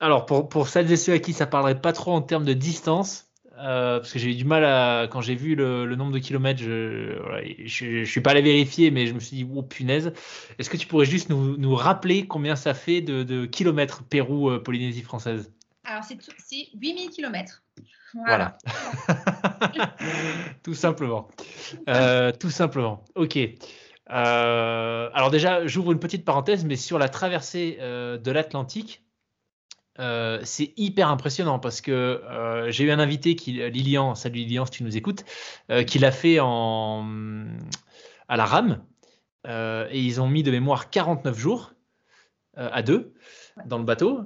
Alors, pour, pour, celles et ceux à qui ça parlerait pas trop en termes de distance, euh, parce que j'ai eu du mal à, quand j'ai vu le, nombre de kilomètres, je, ne suis pas allé vérifier, mais je me suis dit, oh punaise, est-ce que tu pourrais juste nous, nous, rappeler combien ça fait de, de kilomètres Pérou-Polynésie française? Alors, c'est 8000 kilomètres. Voilà. [laughs] tout simplement. Euh, tout simplement. Ok. Euh, alors déjà, j'ouvre une petite parenthèse, mais sur la traversée euh, de l'Atlantique, euh, c'est hyper impressionnant parce que j'ai eu un invité, qui, Lilian, salut Lilian si tu nous écoutes, qui l'a fait en, à la rame. et ils ont mis de mémoire 49 jours à deux dans le bateau.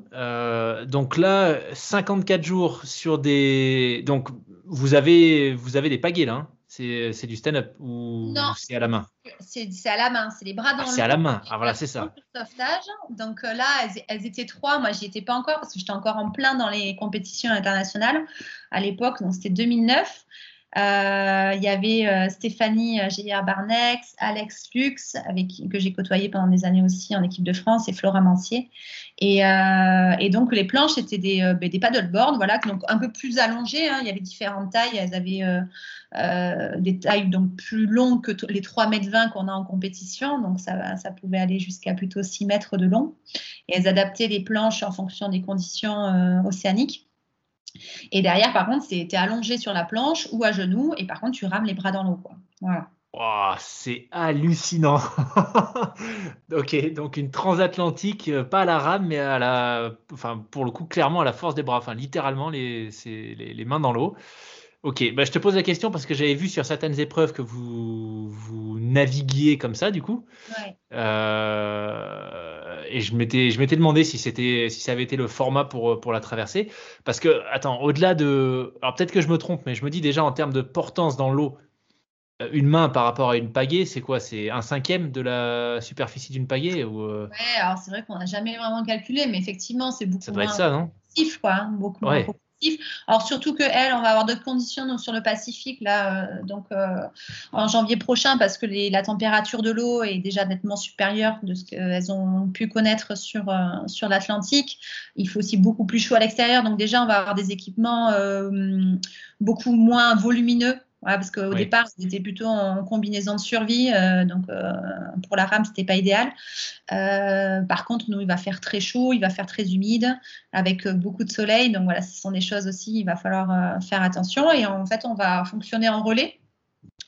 donc là, 54 jours sur des. Donc vous avez, vous avez des pagaies là. Hein c'est du stand-up ou c'est à la main? C'est à la main, c'est les bras dans ah, C'est à la main, ah voilà, c'est ça. Sauvetage. Donc euh, là, elles, étaient trois, moi j'y étais pas encore parce que j'étais encore en plein dans les compétitions internationales à l'époque, donc c'était 2009. Euh, il y avait euh, Stéphanie Gilliard Barnex, Alex Lux, avec, que j'ai côtoyé pendant des années aussi en équipe de France, et Flora Mancier. Et, donc les planches étaient des, ben, paddleboards, voilà, donc un peu plus allongées. Hein. Il y avait différentes tailles. Elles avaient euh, des tailles donc plus longues que les 3 mètres 20 qu'on a en compétition, donc ça, ça pouvait aller jusqu'à plutôt 6 mètres de long. Et elles adaptaient les planches en fonction des conditions euh, océaniques. Et derrière, par contre, c'était allongé sur la planche ou à genoux, et par contre, tu rames les bras dans l'eau. Voilà. c'est hallucinant. [laughs] ok, donc une transatlantique, euh, pas à la rame, mais à la, enfin pour le coup clairement à la force des bras, enfin littéralement les, les, les mains dans l'eau. Ok, bah, je te pose la question parce que j'avais vu sur certaines épreuves que vous, vous naviguiez comme ça, du coup. Ouais. Euh, et je m'étais, je m'étais demandé si c'était, si ça avait été le format pour, pour la traversée. Parce que, attends, au-delà de. Alors peut-être que je me trompe, mais je me dis déjà en termes de portance dans l'eau, euh, une main par rapport à une pagaie, c'est quoi? C'est un cinquième de la superficie d'une pagaie ou euh? Ouais, alors c'est vrai qu'on n'a jamais vraiment calculé, mais effectivement, c'est beaucoup ça doit être ça, non? quoi, hein, beaucoup, ouais. Alors surtout que elle, on va avoir d'autres conditions sur le Pacifique là, euh, donc euh, en janvier prochain parce que la température de l'eau est déjà nettement supérieure de ce qu'elles ont pu connaître sur euh, sur l'Atlantique. Il faut aussi beaucoup plus chaud à l'extérieur, donc déjà on va avoir des équipements beaucoup moins volumineux parce qu'au départ, c'était plutôt en combinaison de survie, euh, donc euh, pour la rame, c'était pas idéal. Euh, par contre, nous, il va faire très chaud, il va faire très humide, avec beaucoup de soleil. Donc voilà, ce sont des choses aussi, il va falloir faire attention. Et en fait, on va fonctionner en relais.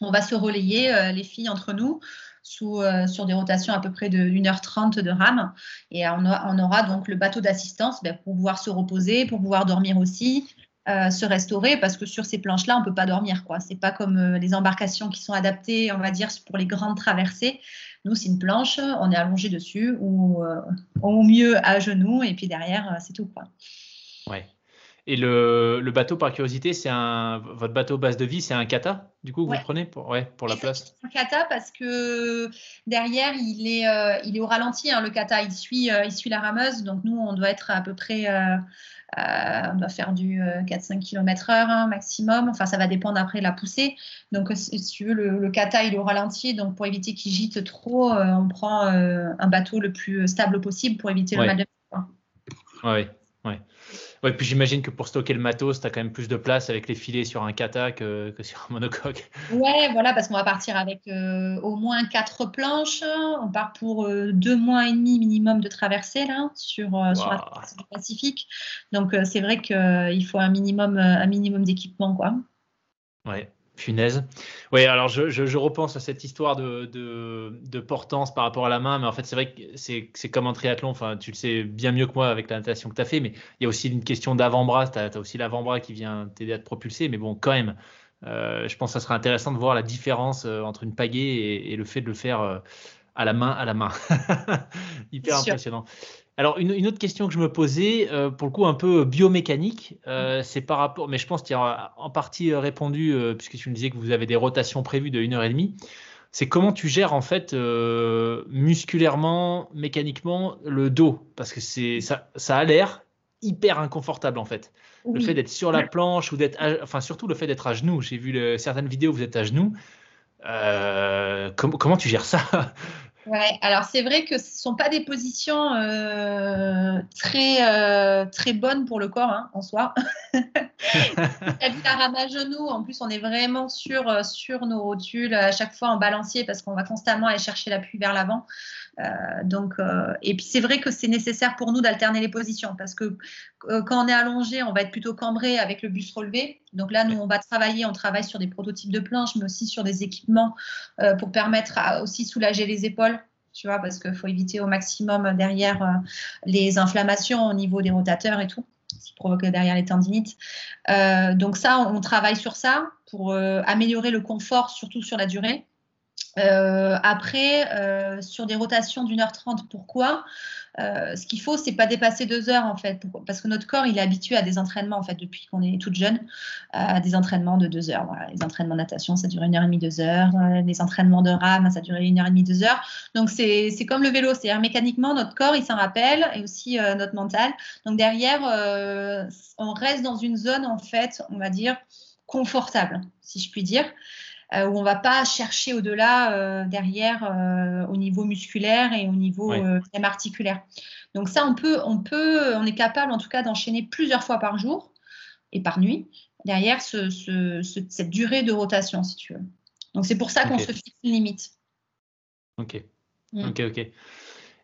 On va se relayer, les filles, entre nous. Sous, sur des rotations à peu près de 1h30 de rame. Et on, on aura donc le bateau d'assistance ben, pour pouvoir se reposer, pour pouvoir dormir aussi, euh, se restaurer parce que sur ces planches-là, on peut pas dormir. quoi. C'est pas comme euh, les embarcations qui sont adaptées, on va dire, pour les grandes traversées. Nous, c'est une planche, on est allongé dessus ou euh, au mieux à genoux et puis derrière, c'est tout. Quoi. Ouais. Et le, le, bateau, par curiosité, c'est un votre bateau base de vie, c'est un kata du coup que vous prenez pour ouais, pour la place. Un kata parce que derrière il est il est au ralenti. Hein, le kata il suit il suit la rameuse, donc nous on doit être à peu près euh, on doit faire du 4-5 km heure maximum. Enfin, ça va dépendre après la poussée. Donc, si tu veux, le, kata, il est au ralenti. Donc, pour éviter qu'il gîte trop, euh, on prend euh, un bateau le plus stable possible pour éviter le mal de mer. Oui, oui. Ouais, puis j'imagine que pour stocker le matos, tu as quand même plus de place avec les filets sur un kata que, sur un monocoque. Ouais, voilà, parce qu'on va partir avec euh, au moins quatre planches. On part pour euh, deux mois et demi minimum de traversée là, sur, euh, sur la Pacifique. Donc c'est vrai qu'il faut un minimum, un minimum d'équipement. quoi. Ouais. Punaise. Oui, alors je, repense à cette histoire de, de, portance par rapport à la main, mais en fait, c'est vrai que c'est comme un triathlon. Enfin, tu le sais bien mieux que moi avec la natation que tu as fait, mais il y a aussi une question d'avant-bras. Tu as, aussi l'avant-bras qui vient t'aider à te propulser, mais bon, quand même, euh, je pense que ça serait intéressant de voir la différence euh, entre une pagaie et, le fait de le faire euh, à la main à la main. [laughs] Hyper impressionnant. Alors, une, autre question que je me posais, euh, pour le coup un peu biomécanique, euh, c'est par rapport, mais je pense qu'il y a en partie euh, répondu, puisque tu me disais que vous avez des rotations prévues de 1h30, c'est comment tu gères en fait musculairement, mécaniquement le dos, parce que c'est ça, ça a l'air hyper inconfortable en fait. Le fait d'être sur la planche ou d'être, enfin surtout le fait d'être à genoux. J'ai vu certaines vidéos où vous êtes à genoux. comment tu gères ça? Ouais, alors c'est vrai que ce ne sont pas des positions euh, très, euh, très bonnes pour le corps hein, en soi. [laughs] la rame à genoux, en plus on est vraiment sur, euh, sur nos rotules à chaque fois en balancier parce qu'on va constamment aller chercher l'appui vers l'avant. donc, et puis c'est vrai que c'est nécessaire pour nous d'alterner les positions parce que quand on est allongé, on va être plutôt cambré avec le bus relevé. Donc là, nous, on va travailler, on travaille sur des prototypes de planches, mais aussi sur des équipements pour permettre à aussi soulager les épaules tu vois, parce qu'il faut éviter au maximum derrière euh, les inflammations au niveau des rotateurs et tout, ce qui provoque derrière les tendinites. Euh, donc ça, on travaille sur ça pour euh, améliorer le confort, surtout sur la durée. Après, sur des rotations d'une heure trente, pourquoi? Euh, ce qu'il faut, c'est pas dépasser deux heures en fait, parce que notre corps il est habitué à des entraînements en fait depuis qu'on est toute jeune, à des entraînements de deux heures. Les entraînements de natation, ça dure une heure et demie, deux heures. Euh, les entraînements de rame, ça dure une heure et demie, deux heures. Donc c'est comme le vélo, c'est-à-dire mécaniquement notre corps il s'en rappelle et aussi euh, notre mental. Donc derrière, on reste dans une zone en fait, on va dire confortable, si je puis dire. Euh, où on va pas chercher au-delà euh, derrière euh, au niveau musculaire et au niveau même articulaire. Donc ça, on peut, on peut, on est capable en tout cas d'enchaîner plusieurs fois par jour et par nuit derrière cette durée de rotation, si tu veux. Donc c'est pour ça qu'on se fixe une limite. Ok. Mm. Ok, ok.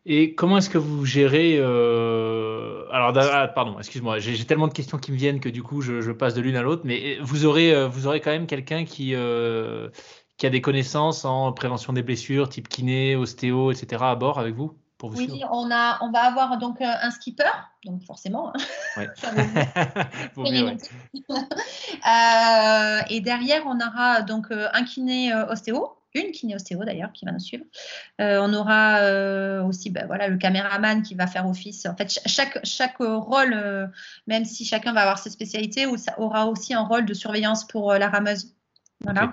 Et comment est-ce que vous gérez euh, Alors, ah, pardon, excuse-moi, j'ai tellement de questions qui me viennent que du coup, je, passe de l'une à l'autre. Mais vous aurez, euh, vous aurez quand même quelqu'un qui, euh, qui a des connaissances en prévention des blessures, type kiné, ostéo, etc. à bord avec vous pour vous Oui, on, a, on va avoir donc un skipper, donc forcément. Et derrière, on aura donc un kiné ostéo une kinéostéo d'ailleurs qui va nous suivre. Euh, on aura euh, aussi ben, voilà, le caméraman qui va faire office. En fait, chaque, chaque rôle, euh, même si chacun va avoir ses spécialités, aura aussi un rôle de surveillance pour la rameuse. Voilà.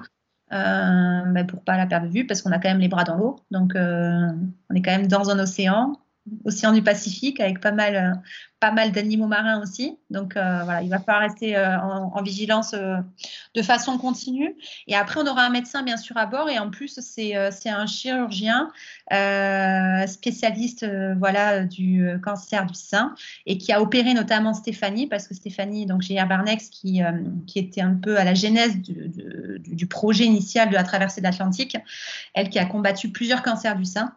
Ben, pour pas la perdre de vue parce qu'on a quand même les bras dans l'eau. Donc, on est quand même dans un océan. Océan du Pacifique avec pas mal, euh, pas mal d'animaux marins aussi. Donc euh, voilà, il va falloir rester euh, en, vigilance de façon continue. Et après, on aura un médecin bien sûr à bord et en plus, c'est un chirurgien spécialiste voilà, du cancer du sein et qui a opéré notamment Stéphanie parce que Stéphanie, donc j'ai Barnex qui, qui était un peu à la genèse du, du projet initial de la traversée de l'Atlantique, elle qui a combattu plusieurs cancers du sein.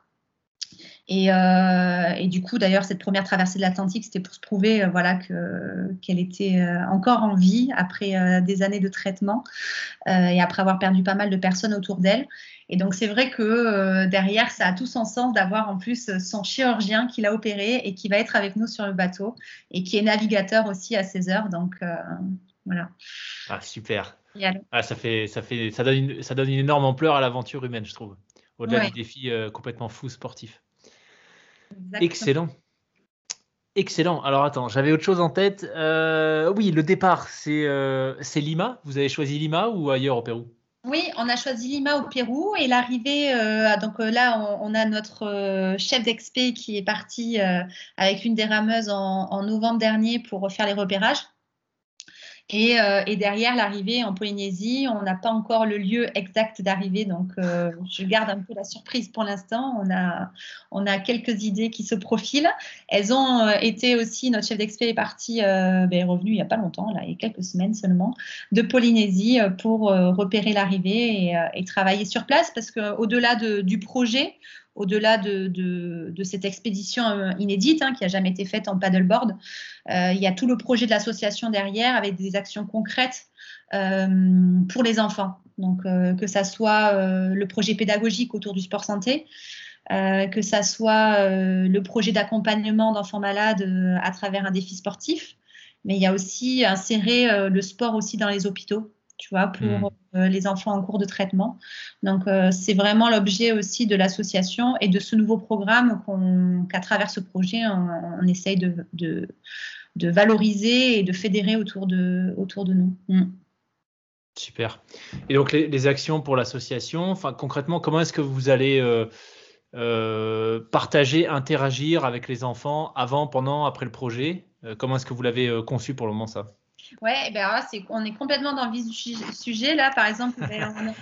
Euh, et, du coup, d'ailleurs, cette première traversée de l'Atlantique, c'était pour se prouver euh, voilà, qu'elle était euh, encore en vie après des années de traitement et après avoir perdu pas mal de personnes autour d'elle. Et donc, c'est vrai que derrière, ça a tout son sens d'avoir en plus son chirurgien qui l'a opéré et qui va être avec nous sur le bateau et qui est navigateur aussi à 16 heures. Donc, voilà. Ah, super. Ah, ça, fait, ça, fait, ça, donne une, ça donne une énorme ampleur à l'aventure humaine, je trouve, au-delà des défis complètement fous Excellent. Excellent. Alors attends, j'avais autre chose en tête. Euh, oui, le départ, euh, c'est Lima. Vous avez choisi Lima ou ailleurs au Pérou? Oui, on a choisi Lima au Pérou et l'arrivée, euh, donc là, on, a notre chef d'expé qui est parti avec une des rameuses en, novembre dernier pour refaire les repérages. Euh, et, derrière l'arrivée en Polynésie, on n'a pas encore le lieu exact d'arrivée, donc euh, je garde un peu la surprise pour l'instant. On a, on a quelques idées qui se profilent. Elles ont euh, été aussi, notre chef d'expé est parti, ben, est revenu il n'y a pas longtemps, là, il y a quelques semaines seulement, de Polynésie pour repérer l'arrivée et, et, travailler sur place, parce qu'au-delà de, du projet, au-delà de, cette expédition euh, inédite hein, qui n'a jamais été faite en paddleboard. Euh, il y a tout le projet de l'association derrière avec des actions concrètes euh, pour les enfants. Donc, que ça soit le projet pédagogique autour du sport santé, que ça soit le projet d'accompagnement d'enfants malades à travers un défi sportif, mais il y a aussi insérer le sport aussi dans les hôpitaux tu vois, pour hmm. euh, les enfants en cours de traitement. Donc, euh, c'est vraiment l'objet aussi de l'association et de ce nouveau programme qu'à travers ce projet, on, essaye de, de, valoriser et de fédérer autour de, autour de nous. Hmm. Super. Et donc, les, actions pour l'association, enfin, concrètement, comment est-ce que vous allez euh, partager, interagir avec les enfants avant, pendant, après le projet? Comment est-ce que vous l'avez conçu pour le moment, ça? Ouais, eh ben c'est, on est complètement dans le vif du sujet. Là, par exemple, on est en train de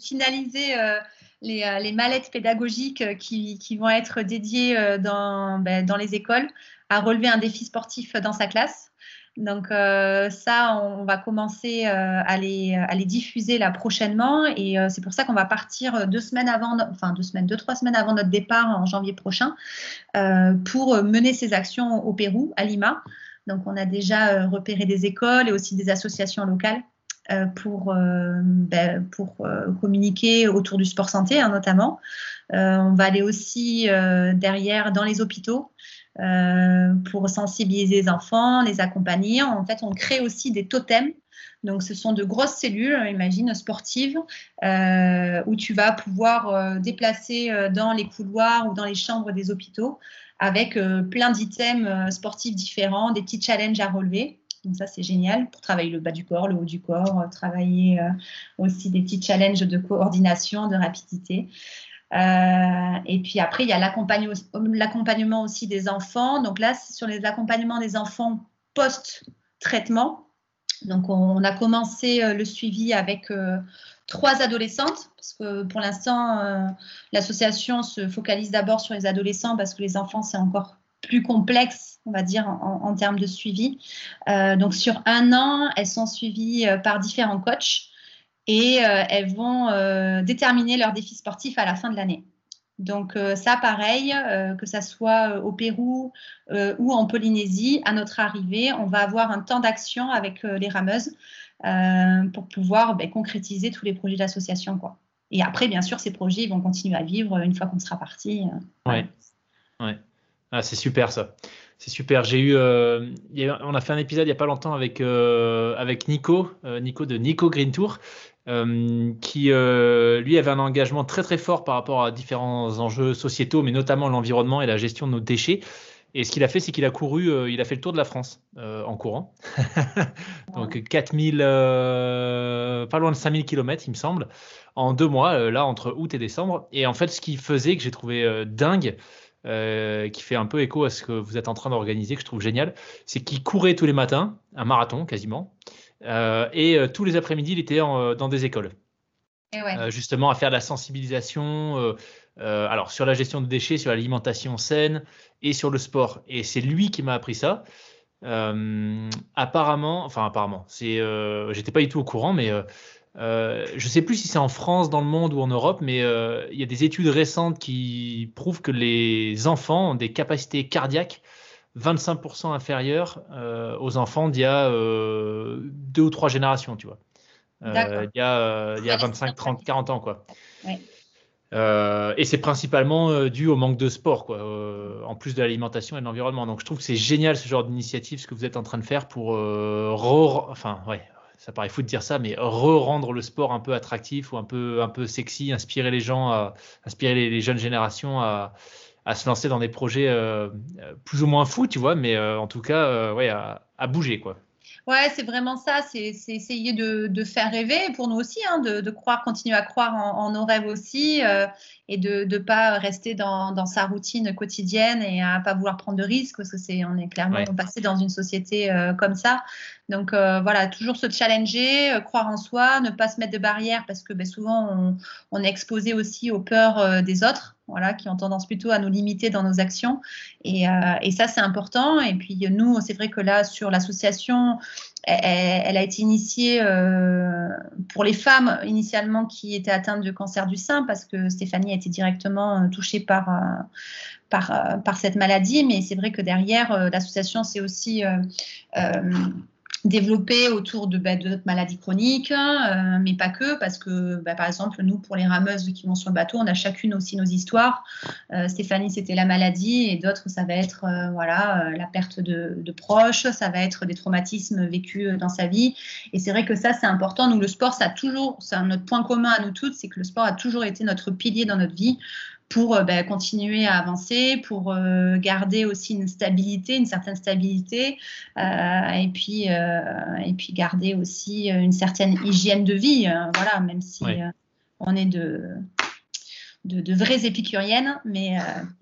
finaliser euh, les, euh, les, mallettes pédagogiques euh, qui, qui, vont être dédiées dans, ben, dans les écoles à relever un défi sportif dans sa classe. Donc ça, on va commencer à, les, à les diffuser là prochainement et c'est pour ça qu'on va partir deux semaines avant, enfin deux semaines, deux trois semaines avant notre départ en janvier prochain pour mener ces actions au Pérou, à Lima. Donc, on a déjà euh, repéré des écoles et aussi des associations locales euh, pour, euh, ben, communiquer autour du sport santé, hein, notamment. on va aller aussi derrière dans les hôpitaux pour sensibiliser les enfants, les accompagner. En fait, on crée aussi des totems donc, ce sont de grosses cellules, imagine, sportives, où tu vas pouvoir déplacer dans les couloirs ou dans les chambres des hôpitaux avec euh, plein d'items euh, sportifs différents, des petits challenges à relever. Donc ça, c'est génial pour travailler le bas du corps, le haut du corps, euh, travailler aussi des petits challenges de coordination, de rapidité. et puis après, il y a l'accompagnement aussi des enfants. Donc là, c'est sur les accompagnements des enfants post-traitement. Donc on, a commencé le suivi avec trois adolescentes, parce que pour l'instant, euh, l'association se focalise d'abord sur les adolescents, parce que les enfants, c'est encore plus complexe, on va dire, en, termes de suivi. Euh, donc sur un an, elles sont suivies euh, par différents coachs et elles vont déterminer leur défi sportif à la fin de l'année. Donc ça, pareil, que ça soit au Pérou ou en Polynésie, à notre arrivée, on va avoir un temps d'action avec les rameuses euh, pour pouvoir ben, concrétiser tous les projets d'association. Quoi. Et après, bien sûr, ces projets vont continuer à vivre une fois qu'on sera parti. Euh, ouais. ouais. Ah, c'est super ça. C'est super. J'ai eu, euh, on a fait un épisode il n'y a pas longtemps avec, avec Nico, Nico de Nico Green Tour, qui lui avait un engagement très très fort par rapport à différents enjeux sociétaux, mais notamment l'environnement et la gestion de nos déchets. Et ce qu'il a fait, c'est qu'il a couru, euh, il a fait le tour de la France euh, en courant. [laughs] Donc 4000, euh, pas loin de 5000 km, il me semble, en deux mois, là, entre août et décembre. Et en fait, ce qu'il faisait, que j'ai trouvé dingue, qui fait un peu écho à ce que vous êtes en train d'organiser, que je trouve génial. C'est qu'il courait tous les matins, un marathon quasiment, et tous les après-midi, il était dans des écoles. justement, à faire de la sensibilisation. Alors sur la gestion de déchets, sur l'alimentation saine et sur le sport. Et c'est lui qui m'a appris ça. Euh, apparemment, enfin apparemment, c'est, euh, j'étais pas du tout au courant, mais euh, euh, je sais plus si c'est en France, dans le monde ou en Europe, mais il y a des études récentes qui prouvent que les enfants ont des capacités cardiaques 25% inférieures aux enfants d'il y a deux ou trois générations, tu vois. il y a, il y a 25, 30, 40 ans, quoi. Ouais. Euh, et c'est principalement euh, dû au manque de sport, quoi, euh, en plus de l'alimentation et de l'environnement. Donc je trouve que c'est génial ce genre d'initiative, ce que vous êtes en train de faire pour re, enfin ouais, ça paraît fou de dire ça, mais re-rendre le sport un peu attractif ou un peu un peu sexy, inspirer les gens, inspirer les, jeunes générations à, à, se lancer dans des projets plus ou moins fous, tu vois, mais en tout cas, ouais, à, à bouger, quoi. Ouais, c'est vraiment ça, c'est essayer de, de, faire rêver pour nous aussi, hein, de, de, croire, continuer à croire en, en nos rêves aussi euh, et de ne pas rester dans, dans, sa routine quotidienne et à pas vouloir prendre de risques parce que c'est on est clairement passé dans une société euh, comme ça. Donc euh, voilà, toujours se challenger, croire en soi, ne pas se mettre de barrières parce que ben, souvent on, on, est exposé aussi aux peurs des autres voilà, qui ont tendance plutôt à nous limiter dans nos actions. Et, euh, et ça, c'est important. Et puis nous, c'est vrai que là, sur l'association, elle, a été initiée euh, pour les femmes initialement qui étaient atteintes de cancer du sein, parce que Stéphanie a été directement euh, touchée par, par cette maladie. Mais c'est vrai que derrière, l'association, c'est aussi développer autour de, bah, de notre maladie chronique, euh, mais pas que, parce que bah, par exemple, nous, pour les rameuses qui vont sur le bateau, on a chacune aussi nos histoires. Euh, Stéphanie, c'était la maladie, et d'autres, ça va être euh, voilà, la perte de, de, proches, ça va être des traumatismes vécus dans sa vie. Et c'est vrai que ça, c'est important. Nous, le sport, ça a toujours, c'est notre point commun à nous toutes, c'est que le sport a toujours été notre pilier dans notre vie pour euh, bah, continuer à avancer, pour euh, garder aussi une stabilité, une certaine stabilité, euh, et puis et puis garder aussi une certaine hygiène de vie. voilà, même si on est de de, vraies épicuriennes, mais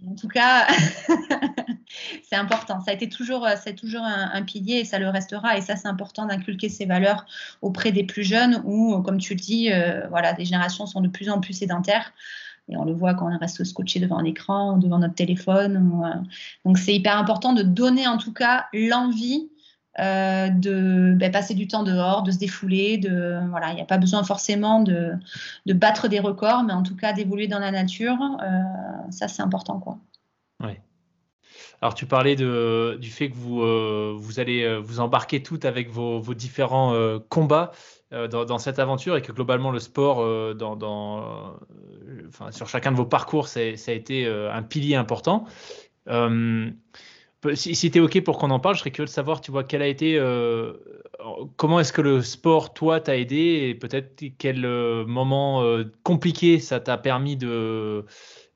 en tout cas, [laughs] c'est important. Ça a été toujours, c'est toujours un, pilier et ça le restera. Et ça, c'est important d'inculquer ces valeurs auprès des plus jeunes, où, comme tu le dis, voilà, des générations sont de plus en plus sédentaires. Et on le voit quand on reste scotché devant un écran, devant notre téléphone. Euh, donc c'est hyper important de donner en tout cas l'envie euh, de ben, passer du temps dehors, de se défouler. Voilà, il n'y a pas besoin forcément de, battre des records, mais en tout cas d'évoluer dans la nature. Euh, ça, c'est important. Quoi. Alors, tu parlais du fait que vous, allez vous embarquer toutes avec vos différents combats. Euh, dans, cette aventure et que globalement le sport euh, dans, euh, sur chacun de vos parcours ça, ça a été un pilier important. si, si tu es OK pour qu'on en parle, je serais curieux de savoir, tu vois, quel a été, comment est-ce que le sport, toi, t'a aidé et peut-être quel moment compliqué ça t'a permis de,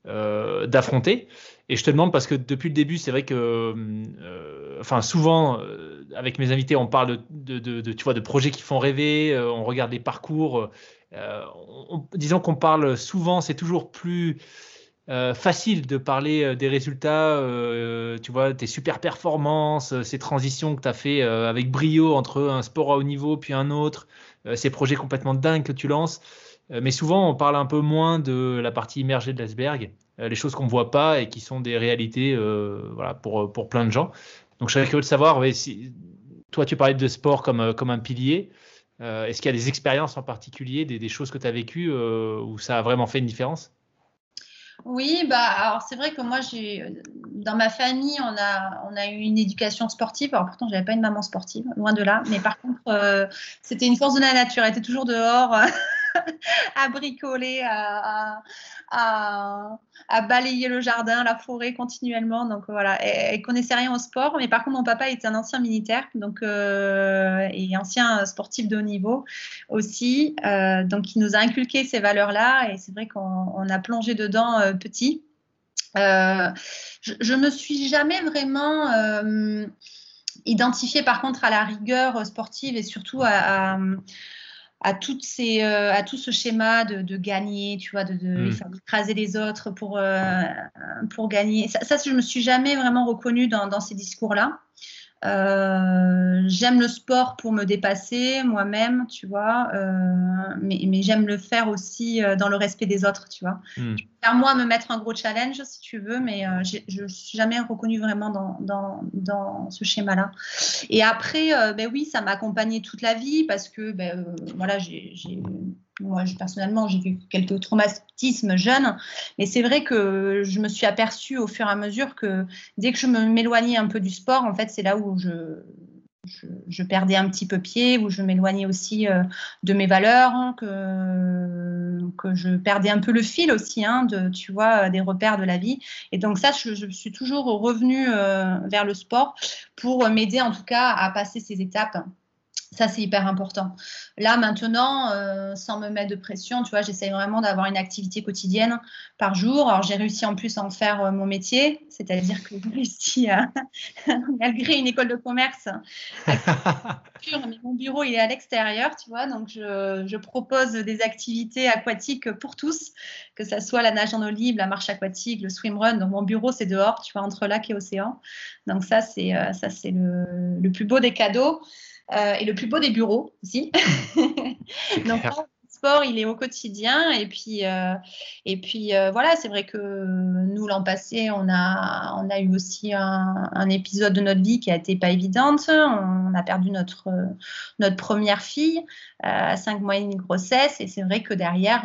d'affronter. Et je te demande parce que depuis le début, c'est vrai que, euh, enfin, souvent, euh, avec mes invités, on parle de, de, tu vois, de projets qui font rêver, euh, on regarde les parcours. disons qu'on parle souvent, c'est toujours plus facile de parler des résultats, tu vois, tes super performances, ces transitions que tu as fait avec brio entre un sport à haut niveau puis un autre, ces projets complètement dingues que tu lances. mais souvent, on parle un peu moins de la partie immergée de l'iceberg. Euh, les choses qu'on ne voit pas et qui sont des réalités euh, voilà, pour, pour plein de gens. Donc je serais curieux de savoir, toi tu parlais de sport comme, euh, comme un pilier, est-ce qu'il y a des expériences en particulier, des, des choses que tu as vécues où ça a vraiment fait une différence? Oui, bah alors c'est vrai que moi dans ma famille on a on a eu une éducation sportive. Alors pourtant j'avais pas une maman sportive, loin de là. Mais par contre c'était une force de la nature. Elle était toujours dehors. [laughs] [laughs] à bricoler, à, balayer le jardin, la forêt continuellement. Donc voilà, elle, ne connaissait rien au sport, mais par contre mon papa était un ancien militaire, donc euh, et ancien sportif de haut niveau aussi. Euh, donc il nous a inculqué ces valeurs-là, et c'est vrai qu'on a plongé dedans euh, petit. je, ne me suis jamais vraiment identifiée par contre à la rigueur sportive et surtout à toutes ces, à tout ce schéma de, gagner, tu vois, de, de mm. écraser les autres pour, pour gagner. Ça, ça, je me suis jamais vraiment reconnue dans, dans ces discours-là. Euh, j'aime le sport pour me dépasser moi-même, tu vois, euh, mais, mais j'aime le faire aussi euh, dans le respect des autres, tu vois. Hmm. Je moi me mettre un gros challenge si tu veux, mais je ne suis jamais reconnue vraiment dans, dans, dans ce schéma-là. Et après, ben oui, ça m'a accompagnée toute la vie parce que, ben, voilà, j'ai moi, personnellement, j'ai vu quelques traumatismes jeunes, mais c'est vrai que je me suis aperçue au fur et à mesure que dès que je m'éloignais un peu du sport, en fait, c'est là où je, perdais un petit peu pied, où je m'éloignais aussi euh, de mes valeurs, hein, que, je perdais un peu le fil aussi, hein, de, tu vois, des repères de la vie. Et donc ça, je, suis toujours revenue euh, vers le sport pour m'aider en tout cas à passer ces étapes ça, c'est hyper important. Là, maintenant, euh, sans me mettre de pression, tu vois, j'essaye vraiment d'avoir une activité quotidienne par jour. Alors, j'ai réussi en plus à en faire euh, mon métier, c'est-à-dire que j'ai réussi à, [laughs] malgré une école de commerce, [laughs] mais mon bureau, il est à l'extérieur, tu vois, donc je, je, propose des activités aquatiques pour tous, que ce soit la nage en eau libre, la marche aquatique, le swimrun. Donc, mon bureau, c'est dehors, tu vois, entre lac et océan. Donc, ça, c'est euh, le, le plus beau des cadeaux. Euh, et le plus beau des bureaux aussi. [laughs] [laughs] Donc, le sport, il est au quotidien. Et puis, euh, et puis euh, voilà, c'est vrai que nous, l'an passé, on a, on a eu aussi un, un, épisode de notre vie qui a été pas évidente. On a perdu notre, notre première fille à cinq mois et demi de grossesse. Et c'est vrai que derrière,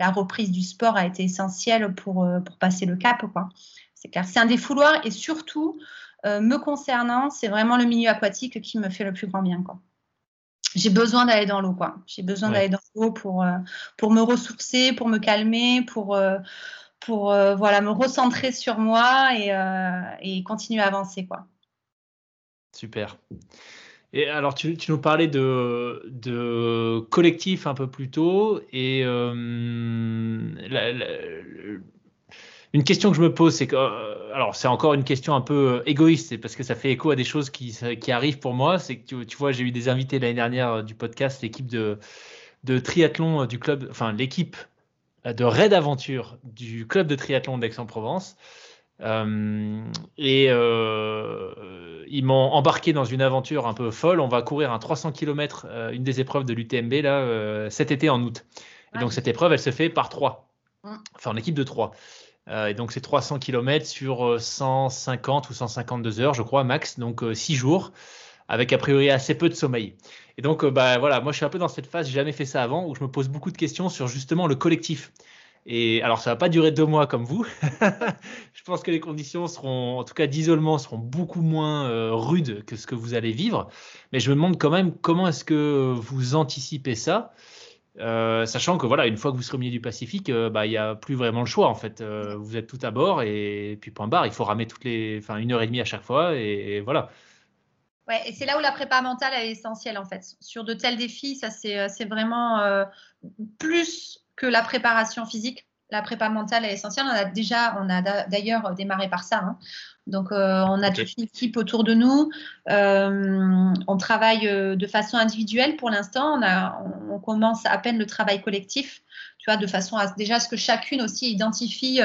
la reprise du sport a été essentielle pour, pour passer le cap. C'est clair. C'est un défouloir et surtout, euh, me concernant, c'est vraiment le milieu aquatique qui me fait le plus grand bien. Quoi. J'ai besoin d'aller dans l'eau. quoi. J'ai besoin d'aller dans l'eau pour, euh, pour me ressourcer, pour me calmer, pour, euh, pour voilà, me recentrer sur moi et, et, continuer à avancer. Quoi. Super. Et alors, tu, tu nous parlais de, de, collectif un peu plus tôt. Et la, une question que je me pose, c'est que, euh, alors c'est encore une question un peu euh, égoïste, parce que ça fait écho à des choses qui, qui arrivent pour moi. C'est que tu, vois, j'ai eu des invités l'année dernière euh, du podcast, l'équipe de, de triathlon du club, enfin l'équipe de raid aventure du club de triathlon d'Aix-en-Provence. et ils m'ont embarqué dans une aventure un peu folle. On va courir un 300 km, une des épreuves de l'UTMB là cet été en août. Et donc cette épreuve, elle se fait par trois, mmh. enfin en équipe de trois. Euh, et donc c'est 300 km sur 150 euh, ou 152 heures, je crois, max, donc 6 euh, jours, avec a priori assez peu de sommeil. Et donc bah, voilà, moi je suis un peu dans cette phase, j'ai jamais fait ça avant, où je me pose beaucoup de questions sur justement le collectif. Et alors, ça va pas durer deux mois comme vous. [laughs] je pense que les conditions seront, en tout cas d'isolement, seront beaucoup moins rudes que ce que vous allez vivre. Mais je me demande quand même comment est-ce que vous anticipez ça euh, sachant que voilà, une fois que vous serez au milieu du Pacifique, euh, bah, il n'y a plus vraiment le choix en fait. Euh, vous êtes tout à bord et, puis point barre, il faut ramer toutes les, enfin une heure et demie à chaque fois et, voilà. Ouais, et c'est là où la prépa mentale est essentielle en fait. Sur de tels défis, ça c'est vraiment plus que la préparation physique. La prépa mentale est essentielle. On a déjà, on a d'ailleurs démarré par ça. Hein. Donc, euh, on a toute une équipe autour de nous. Euh, on travaille euh, de façon individuelle pour l'instant. On, on, commence à peine le travail collectif, tu vois, de façon à déjà ce que chacune aussi identifie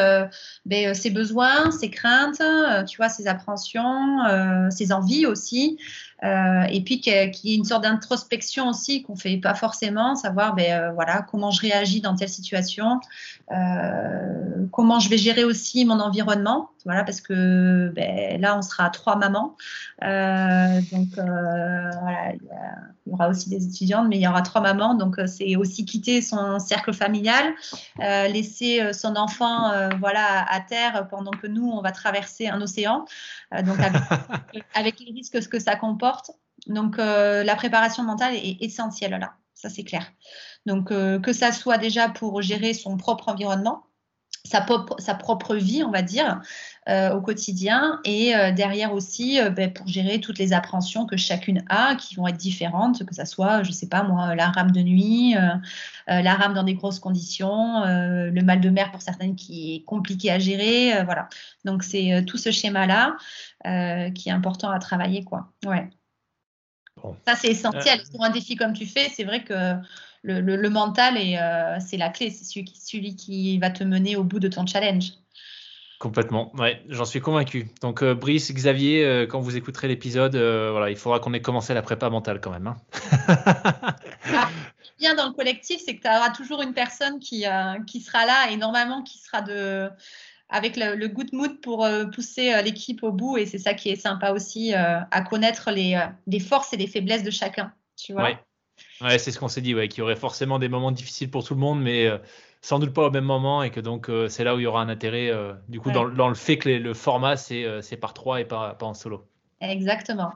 ben, ses besoins, ses craintes, tu vois, ses appréhensions, ses envies aussi. Euh, et puis qu'il y ait une sorte d'introspection aussi qu'on fait pas forcément, savoir ben, euh, voilà, comment je réagis dans telle situation, euh, comment je vais gérer aussi mon environnement, voilà, parce que ben, là on sera trois mamans, donc voilà, il y, aura aussi des étudiantes, mais il y aura trois mamans, donc c'est aussi quitter son cercle familial, laisser son enfant voilà à terre pendant que nous on va traverser un océan, donc avec, [laughs] avec les risques que ça comporte. Donc, euh, la préparation mentale est essentielle là, ça c'est clair. Donc, euh, que ça soit déjà pour gérer son propre environnement, sa, propre vie, on va dire, euh, au quotidien, et derrière aussi ben, pour gérer toutes les appréhensions que chacune a, qui vont être différentes, que ça soit, je sais pas moi, la rame de nuit, la rame dans des grosses conditions, le mal de mer pour certaines qui est compliqué à gérer, voilà. Donc c'est tout ce schéma-là qui est important à travailler, quoi. Ouais. Ça, c'est essentiel. Sur un défi comme tu fais, c'est vrai que le, mental, c'est la clé. C'est celui celui qui va te mener au bout de ton challenge. Complètement, ouais, j'en suis convaincu. Donc euh, Brice, Xavier, euh, quand vous écouterez l'épisode, euh, voilà, il faudra qu'on ait commencé la prépa mentale quand même. Hein. [laughs] Ah, bien dans le collectif, c'est que tu auras toujours une personne qui, qui sera là et normalement qui sera de avec le, good mood pour pousser l'équipe au bout et c'est ça qui est sympa aussi à connaître les, les, forces et les faiblesses de chacun. Tu vois. Ouais, ouais c'est ce qu'on s'est dit, ouais, qu'il y aurait forcément des moments difficiles pour tout le monde, mais sans doute pas au même moment et que donc euh, c'est là où il y aura un intérêt euh, du coup dans, le fait que le format euh, c'est par trois et pas, pas en solo. Exactement.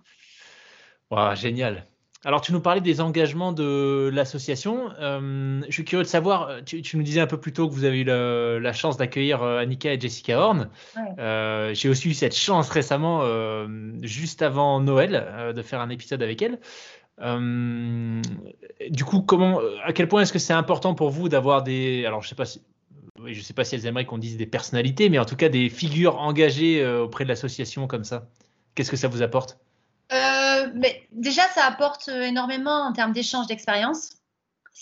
génial. Alors tu nous parlais des engagements de l'association. je suis curieux de savoir, tu, nous disais un peu plus tôt que vous avez eu la, chance d'accueillir Annika et Jessica Horn. J'ai aussi eu cette chance récemment, juste avant Noël, de faire un épisode avec elles. Euh, du coup, comment, à quel point est-ce que c'est important pour vous d'avoir des, alors je sais pas je sais pas si elles aimeraient qu'on dise des personnalités, mais en tout cas des figures engagées euh, auprès de l'association comme ça. Qu'est-ce que ça vous apporte? Euh, mais Déjà, ça apporte énormément en termes d'échange d'expérience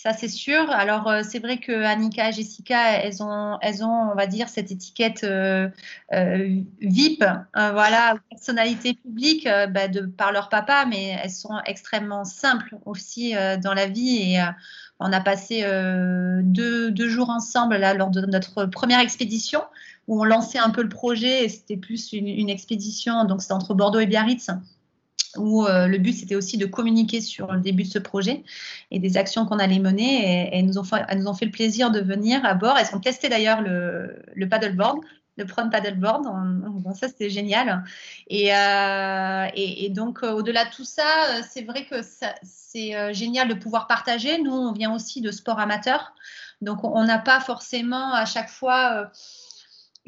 ça c'est sûr. Alors euh, c'est vrai que Annika et Jessica, elles ont, elles ont, on va dire, cette étiquette euh, euh, VIP, hein, voilà, personnalité publique, bah, de par leur papa, mais elles sont extrêmement simples aussi dans la vie et on a passé deux, deux, jours ensemble là lors de notre première expédition où on lançait un peu le projet et c'était plus une, une expédition, donc c'était entre Bordeaux et Biarritz où euh, le but c'était aussi de communiquer sur le début de ce projet et des actions qu'on allait mener. Et, elles, nous ont fait, nous ont fait le plaisir de venir à bord. Elles ont testé d'ailleurs le, le paddleboard, le prone paddleboard. Ça c'était génial. Et, euh, et, donc euh, au-delà de tout ça, c'est vrai que c'est génial de pouvoir partager. Nous, on vient aussi de sport amateur, donc on n'a pas forcément à chaque fois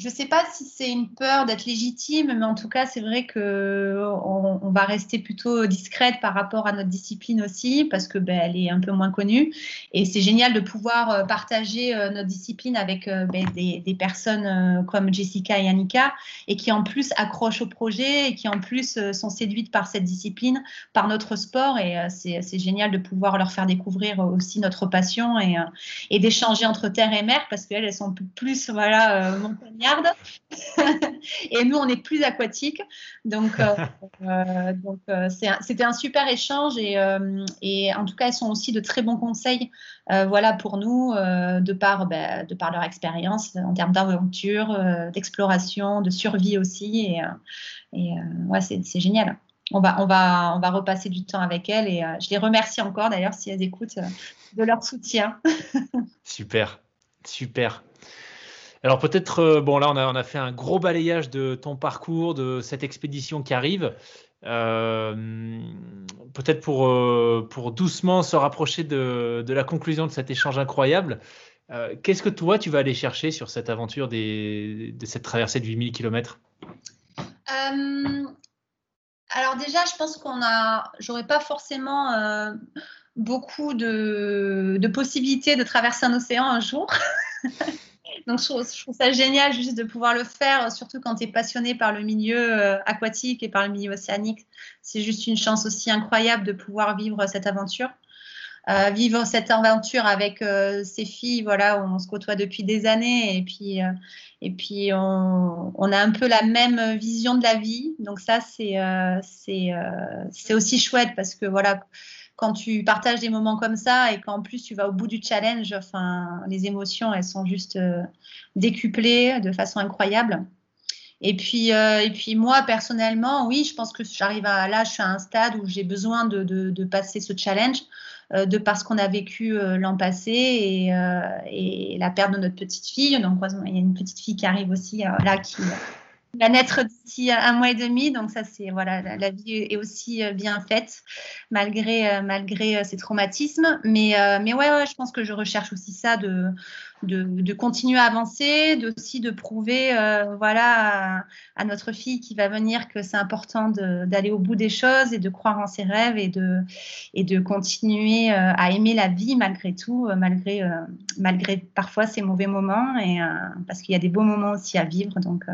je ne sais pas si c'est une peur d'être légitime, mais en tout cas, c'est vrai que on, va rester plutôt discrète par rapport à notre discipline aussi, parce que ben, elle est un peu moins connue. Et c'est génial de pouvoir euh, partager euh, notre discipline avec euh, ben, des, personnes comme Jessica et Annika, et qui en plus accrochent au projet et qui en plus sont séduites par cette discipline, par notre sport. Et c'est génial de pouvoir leur faire découvrir aussi notre passion et, d'échanger entre terre et mer, parce qu'elles elles sont plus voilà [laughs] et nous, on est plus aquatique. Donc, euh, [laughs] euh, donc euh, c'était un super échange et, et, en tout cas, elles sont aussi de très bons conseils voilà, pour nous, de, par, ben, de par leur expérience en termes d'aventure, d'exploration, de survie aussi. Et, et ouais, c'est génial. On va, on, va, on va repasser du temps avec elles et je les remercie encore d'ailleurs si elles écoutent de leur soutien. [laughs] super, super. Alors peut-être, euh, bon là on a, fait un gros balayage de ton parcours, de cette expédition qui arrive. Euh, peut-être pour, euh, pour doucement se rapprocher de, la conclusion de cet échange incroyable. Qu'est-ce que toi tu vas aller chercher sur cette aventure de cette traversée de 8000 km Alors déjà, je pense qu'on a, j'aurais pas forcément beaucoup de possibilités de traverser un océan un jour. [laughs] Donc, je trouve, ça génial juste de pouvoir le faire, surtout quand tu es passionné par le milieu euh, aquatique et par le milieu océanique. C'est juste une chance aussi incroyable de pouvoir vivre cette aventure. Euh, vivre cette aventure avec euh, ces filles, voilà, on se côtoie depuis des années et puis, et puis on, on, a un peu la même vision de la vie. Donc ça, c'est c'est aussi chouette parce que voilà, quand tu partages des moments comme ça et qu'en plus tu vas au bout du challenge, enfin, les émotions, elles sont juste euh, décuplées de façon incroyable. Et puis, euh, et puis moi, personnellement, oui, je pense que j'arrive à là, je suis à un stade où j'ai besoin de, de, passer ce challenge euh, de parce qu'on a vécu l'an passé et, et, la perte de notre petite fille. Donc, il y a une petite fille qui arrive aussi là qui va naître d'ici un mois et demi. Donc ça, c'est voilà, la, vie est aussi euh, bien faite malgré euh, malgré euh, ces traumatismes. Mais mais ouais, ouais, je pense que je recherche aussi ça de de, continuer à avancer, aussi de prouver euh, voilà, à, notre fille qui va venir que c'est important d'aller au bout des choses et de croire en ses rêves et de, et de continuer euh, à aimer la vie malgré tout, euh, malgré, malgré parfois ces mauvais moments, et, parce qu'il y a des beaux moments aussi à vivre. Donc,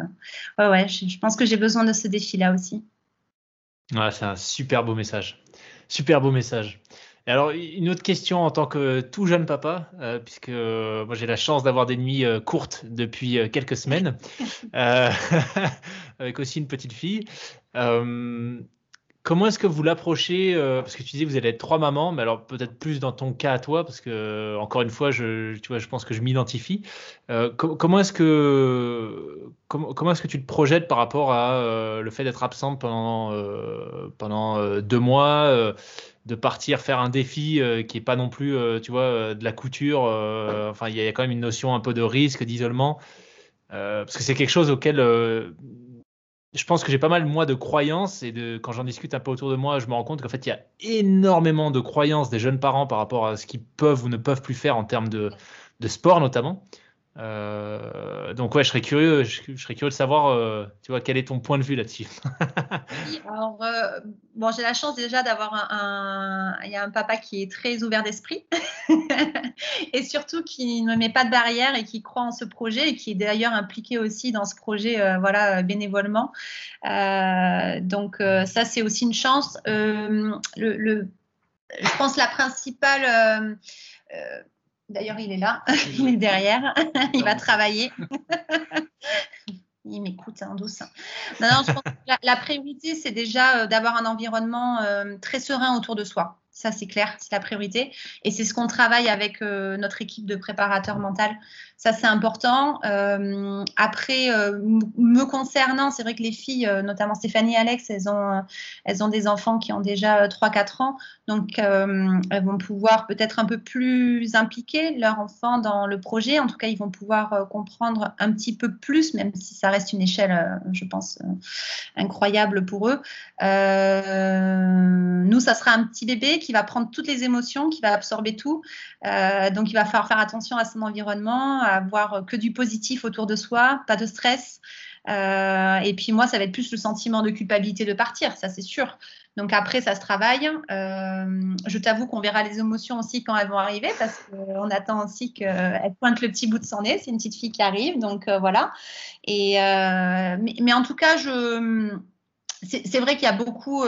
ouais, je, pense que j'ai besoin de ce défi-là aussi. Ouais, c'est un super beau message. Super beau message. Et alors, une autre question en tant que tout jeune papa, euh, puisque euh, moi j'ai la chance d'avoir des nuits euh, courtes depuis quelques semaines, [laughs] [laughs] avec aussi une petite fille. comment est-ce que vous l'approchez Parce que tu disais que vous allez être trois mamans, mais alors peut-être plus dans ton cas à toi, parce que encore une fois, je, tu vois, je pense que je m'identifie. comment est-ce que comment est-ce que tu te projettes par rapport à le fait d'être absente pendant pendant deux mois de partir faire un défi euh, qui est pas non plus, euh, tu vois, euh, de la couture. enfin, il y, a quand même une notion un peu de risque, d'isolement, parce que c'est quelque chose auquel je pense que j'ai pas mal moi de croyances et de quand j'en discute un peu autour de moi, je me rends compte qu'en fait il y a énormément de croyances des jeunes parents par rapport à ce qu'ils peuvent ou ne peuvent plus faire en termes de, de sport notamment. Euh, donc ouais, je serais curieux, je, serais curieux de savoir, euh, tu vois, quel est ton point de vue là-dessus. alors euh, bon, j'ai la chance déjà d'avoir un, il y a un papa qui est très ouvert d'esprit [laughs] et surtout qui ne met pas de barrière et qui croit en ce projet et qui est d'ailleurs impliqué aussi dans ce projet, voilà, bénévolement. donc ça, c'est aussi une chance. Le, je pense la principale D'ailleurs, il est là, [laughs] il est derrière, [laughs] il va travailler. [laughs] il m'écoute en hein, douce. Non, non, je pense que la, priorité, c'est déjà euh, d'avoir un environnement euh, très serein autour de soi. Ça, c'est clair, c'est la priorité. Et c'est ce qu'on travaille avec euh, notre équipe de préparateurs mental. Ça, c'est important. Euh, après, euh, me concernant, c'est vrai que les filles, notamment Stéphanie et Alex, elles ont, elles ont des enfants qui ont déjà 3-4 ans. Donc, elles vont pouvoir peut-être un peu plus impliquer leur enfant dans le projet. En tout cas, ils vont pouvoir comprendre un petit peu plus, même si ça reste une échelle, je pense, incroyable pour eux. nous, ça sera un petit bébé qui va prendre toutes les émotions, qui va absorber tout. Euh, donc, il va falloir faire attention à son environnement, à avoir que du positif autour de soi, pas de stress. Euh, et puis moi, ça va être plus le sentiment de culpabilité de partir, ça c'est sûr. Donc après, ça se travaille. Euh, je t'avoue qu'on verra les émotions aussi quand elles vont arriver, parce qu'on attend aussi qu'elle pointe le petit bout de son nez. C'est une petite fille qui arrive, donc voilà. Et mais, mais, en tout cas, je, c'est vrai qu'il y a beaucoup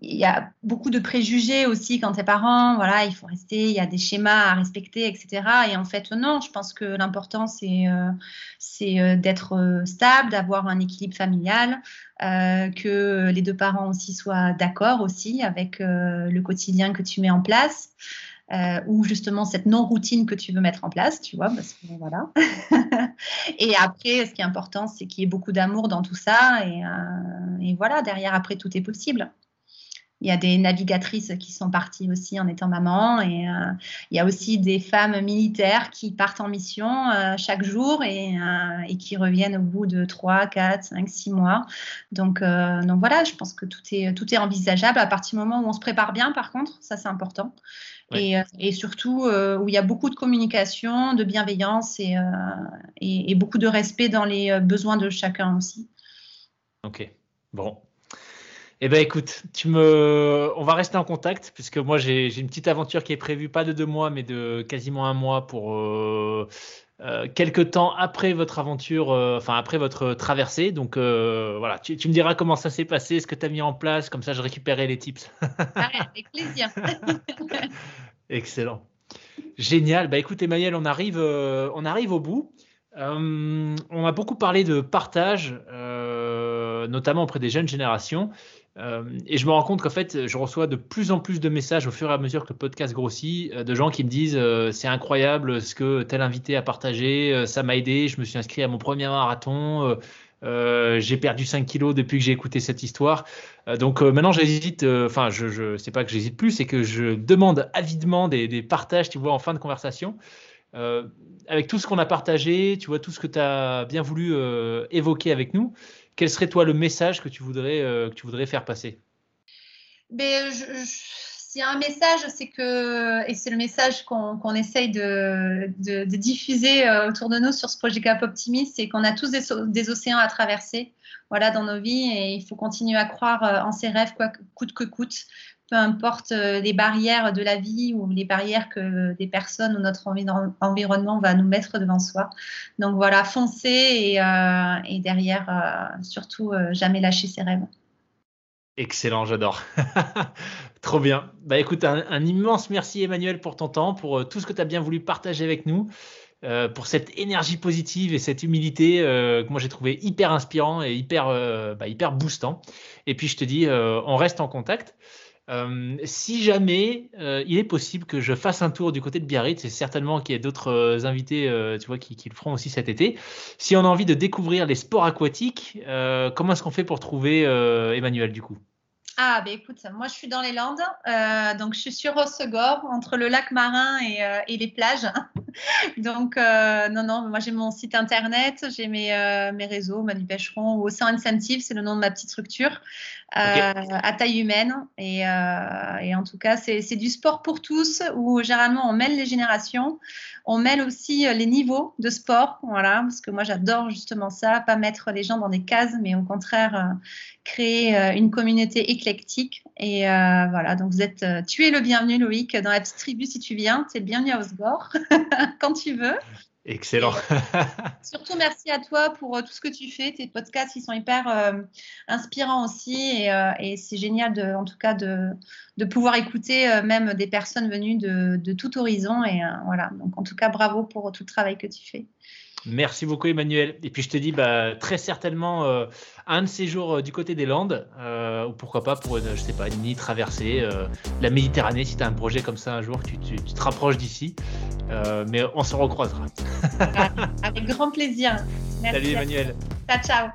il y a beaucoup de préjugés aussi quand tu es parent, voilà, il faut rester, il y a des schémas à respecter, etc. Et en fait, non, je pense que l'important, c'est euh, euh, d'être euh, stable, d'avoir un équilibre familial, que les deux parents aussi soient d'accord aussi avec le quotidien que tu mets en place. ou justement cette non-routine que tu veux mettre en place, tu vois, parce que voilà. [laughs] et après, ce qui est important, c'est qu'il y ait beaucoup d'amour dans tout ça, et, et voilà, derrière, après, tout est possible. Il y a des navigatrices qui sont parties aussi en étant maman et euh, il y a aussi des femmes militaires qui partent en mission euh, chaque jour et, euh, et, qui reviennent au bout de 3, 4, 5, 6 mois. Donc, donc voilà, je pense que tout est, tout est envisageable à partir du moment où on se prépare bien, par contre, ça c'est important. Et, et, surtout où il y a beaucoup de communication, de bienveillance et, et, et beaucoup de respect dans les besoins de chacun aussi. Ok, bon, eh ben écoute, tu me, on va rester en contact puisque moi j'ai une petite aventure qui est prévue pas de deux mois mais de quasiment un mois pour euh, euh, quelques temps après votre aventure, euh, enfin après votre traversée. Donc voilà, tu, me diras comment ça s'est passé, ce que tu as mis en place, comme ça je récupérerai les tips. avec plaisir. [laughs] Excellent. Génial. Bah écoute Emmanuel, on arrive, on arrive au bout. on a beaucoup parlé de partage, notamment auprès des jeunes générations. Euh, et je me rends compte qu'en fait, je reçois de plus en plus de messages au fur et à mesure que le podcast grossit, euh, de gens qui me disent euh, c'est incroyable ce que tel invité a partagé, ça m'a aidé, je me suis inscrit à mon premier marathon, j'ai perdu 5 kilos depuis que j'ai écouté cette histoire. donc maintenant, j'hésite, enfin, je, je sais pas que j'hésite plus, c'est que je demande avidement des, des, partages, tu vois, en fin de conversation. avec tout ce qu'on a partagé, tu vois, tout ce que tu as bien voulu évoquer avec nous quel serait toi le message que tu voudrais, euh, faire passer? Ben, S'il y a un message, c'est que, et c'est le message qu'on essaye de, diffuser euh, autour de nous sur ce projet Cap Optimist, c'est qu'on a tous des, océans à traverser voilà, dans nos vies et il faut continuer à croire euh, en ses rêves, quoi, coûte que coûte peu importe les barrières de la vie ou les barrières que des personnes ou notre environnement va nous mettre devant soi. Donc voilà, foncer et, euh, derrière, euh, surtout, euh, jamais lâcher ses rêves. Excellent, j'adore. [laughs] Trop bien. Bah écoute, un, immense merci Emmanuel pour ton temps, pour euh, tout ce que tu as bien voulu partager avec nous, euh, pour cette énergie positive et cette humilité euh, que moi j'ai trouvé hyper inspirant et hyper, bah, hyper boostant. Et puis je te dis, on reste en contact. Si jamais il est possible que je fasse un tour du côté de Biarritz, c'est certainement qu'il y a d'autres invités, tu vois, qui, qui, le feront aussi cet été. Si on a envie de découvrir les sports aquatiques, comment est-ce qu'on fait pour trouver Emmanuel du coup? Ah, ben écoute, moi je suis dans les Landes, euh, donc je suis sur Rossegor, entre le lac marin et, euh, les plages. [laughs] donc, euh, non, non, moi j'ai mon site internet, j'ai mes, mes réseaux, Manu Pêcheron ou Ocean Incentive, c'est le nom de ma petite structure, à taille humaine. Et, et en tout cas, c'est du sport pour tous, où généralement on mêle les générations, on mêle aussi les niveaux de sport, voilà, parce que moi j'adore justement ça, pas mettre les gens dans des cases, mais au contraire créer une communauté éclairée et euh, voilà, donc vous êtes, euh, tu es le bienvenu, Loïc, dans la petite tribu si tu viens. Tu es le bienvenu à Osgore [laughs] quand tu veux. Excellent. surtout, merci à toi pour euh, tout ce que tu fais. Tes podcasts, ils sont hyper inspirants aussi. Et, c'est génial, de, en tout cas, de, de pouvoir écouter même des personnes venues de, de tout horizon. Et voilà, donc en tout cas, bravo pour tout le travail que tu fais. Merci beaucoup Emmanuel. Et puis je te dis bah, très certainement euh, un de ces jours euh, du côté des Landes, euh, ou pourquoi pas pour une, je sais pas, une nuit traversée, la Méditerranée, si tu as un projet comme ça un jour, tu, tu, te rapproches d'ici. mais on se recroisera. Avec grand plaisir. Salut Emmanuel. Ciao, ciao.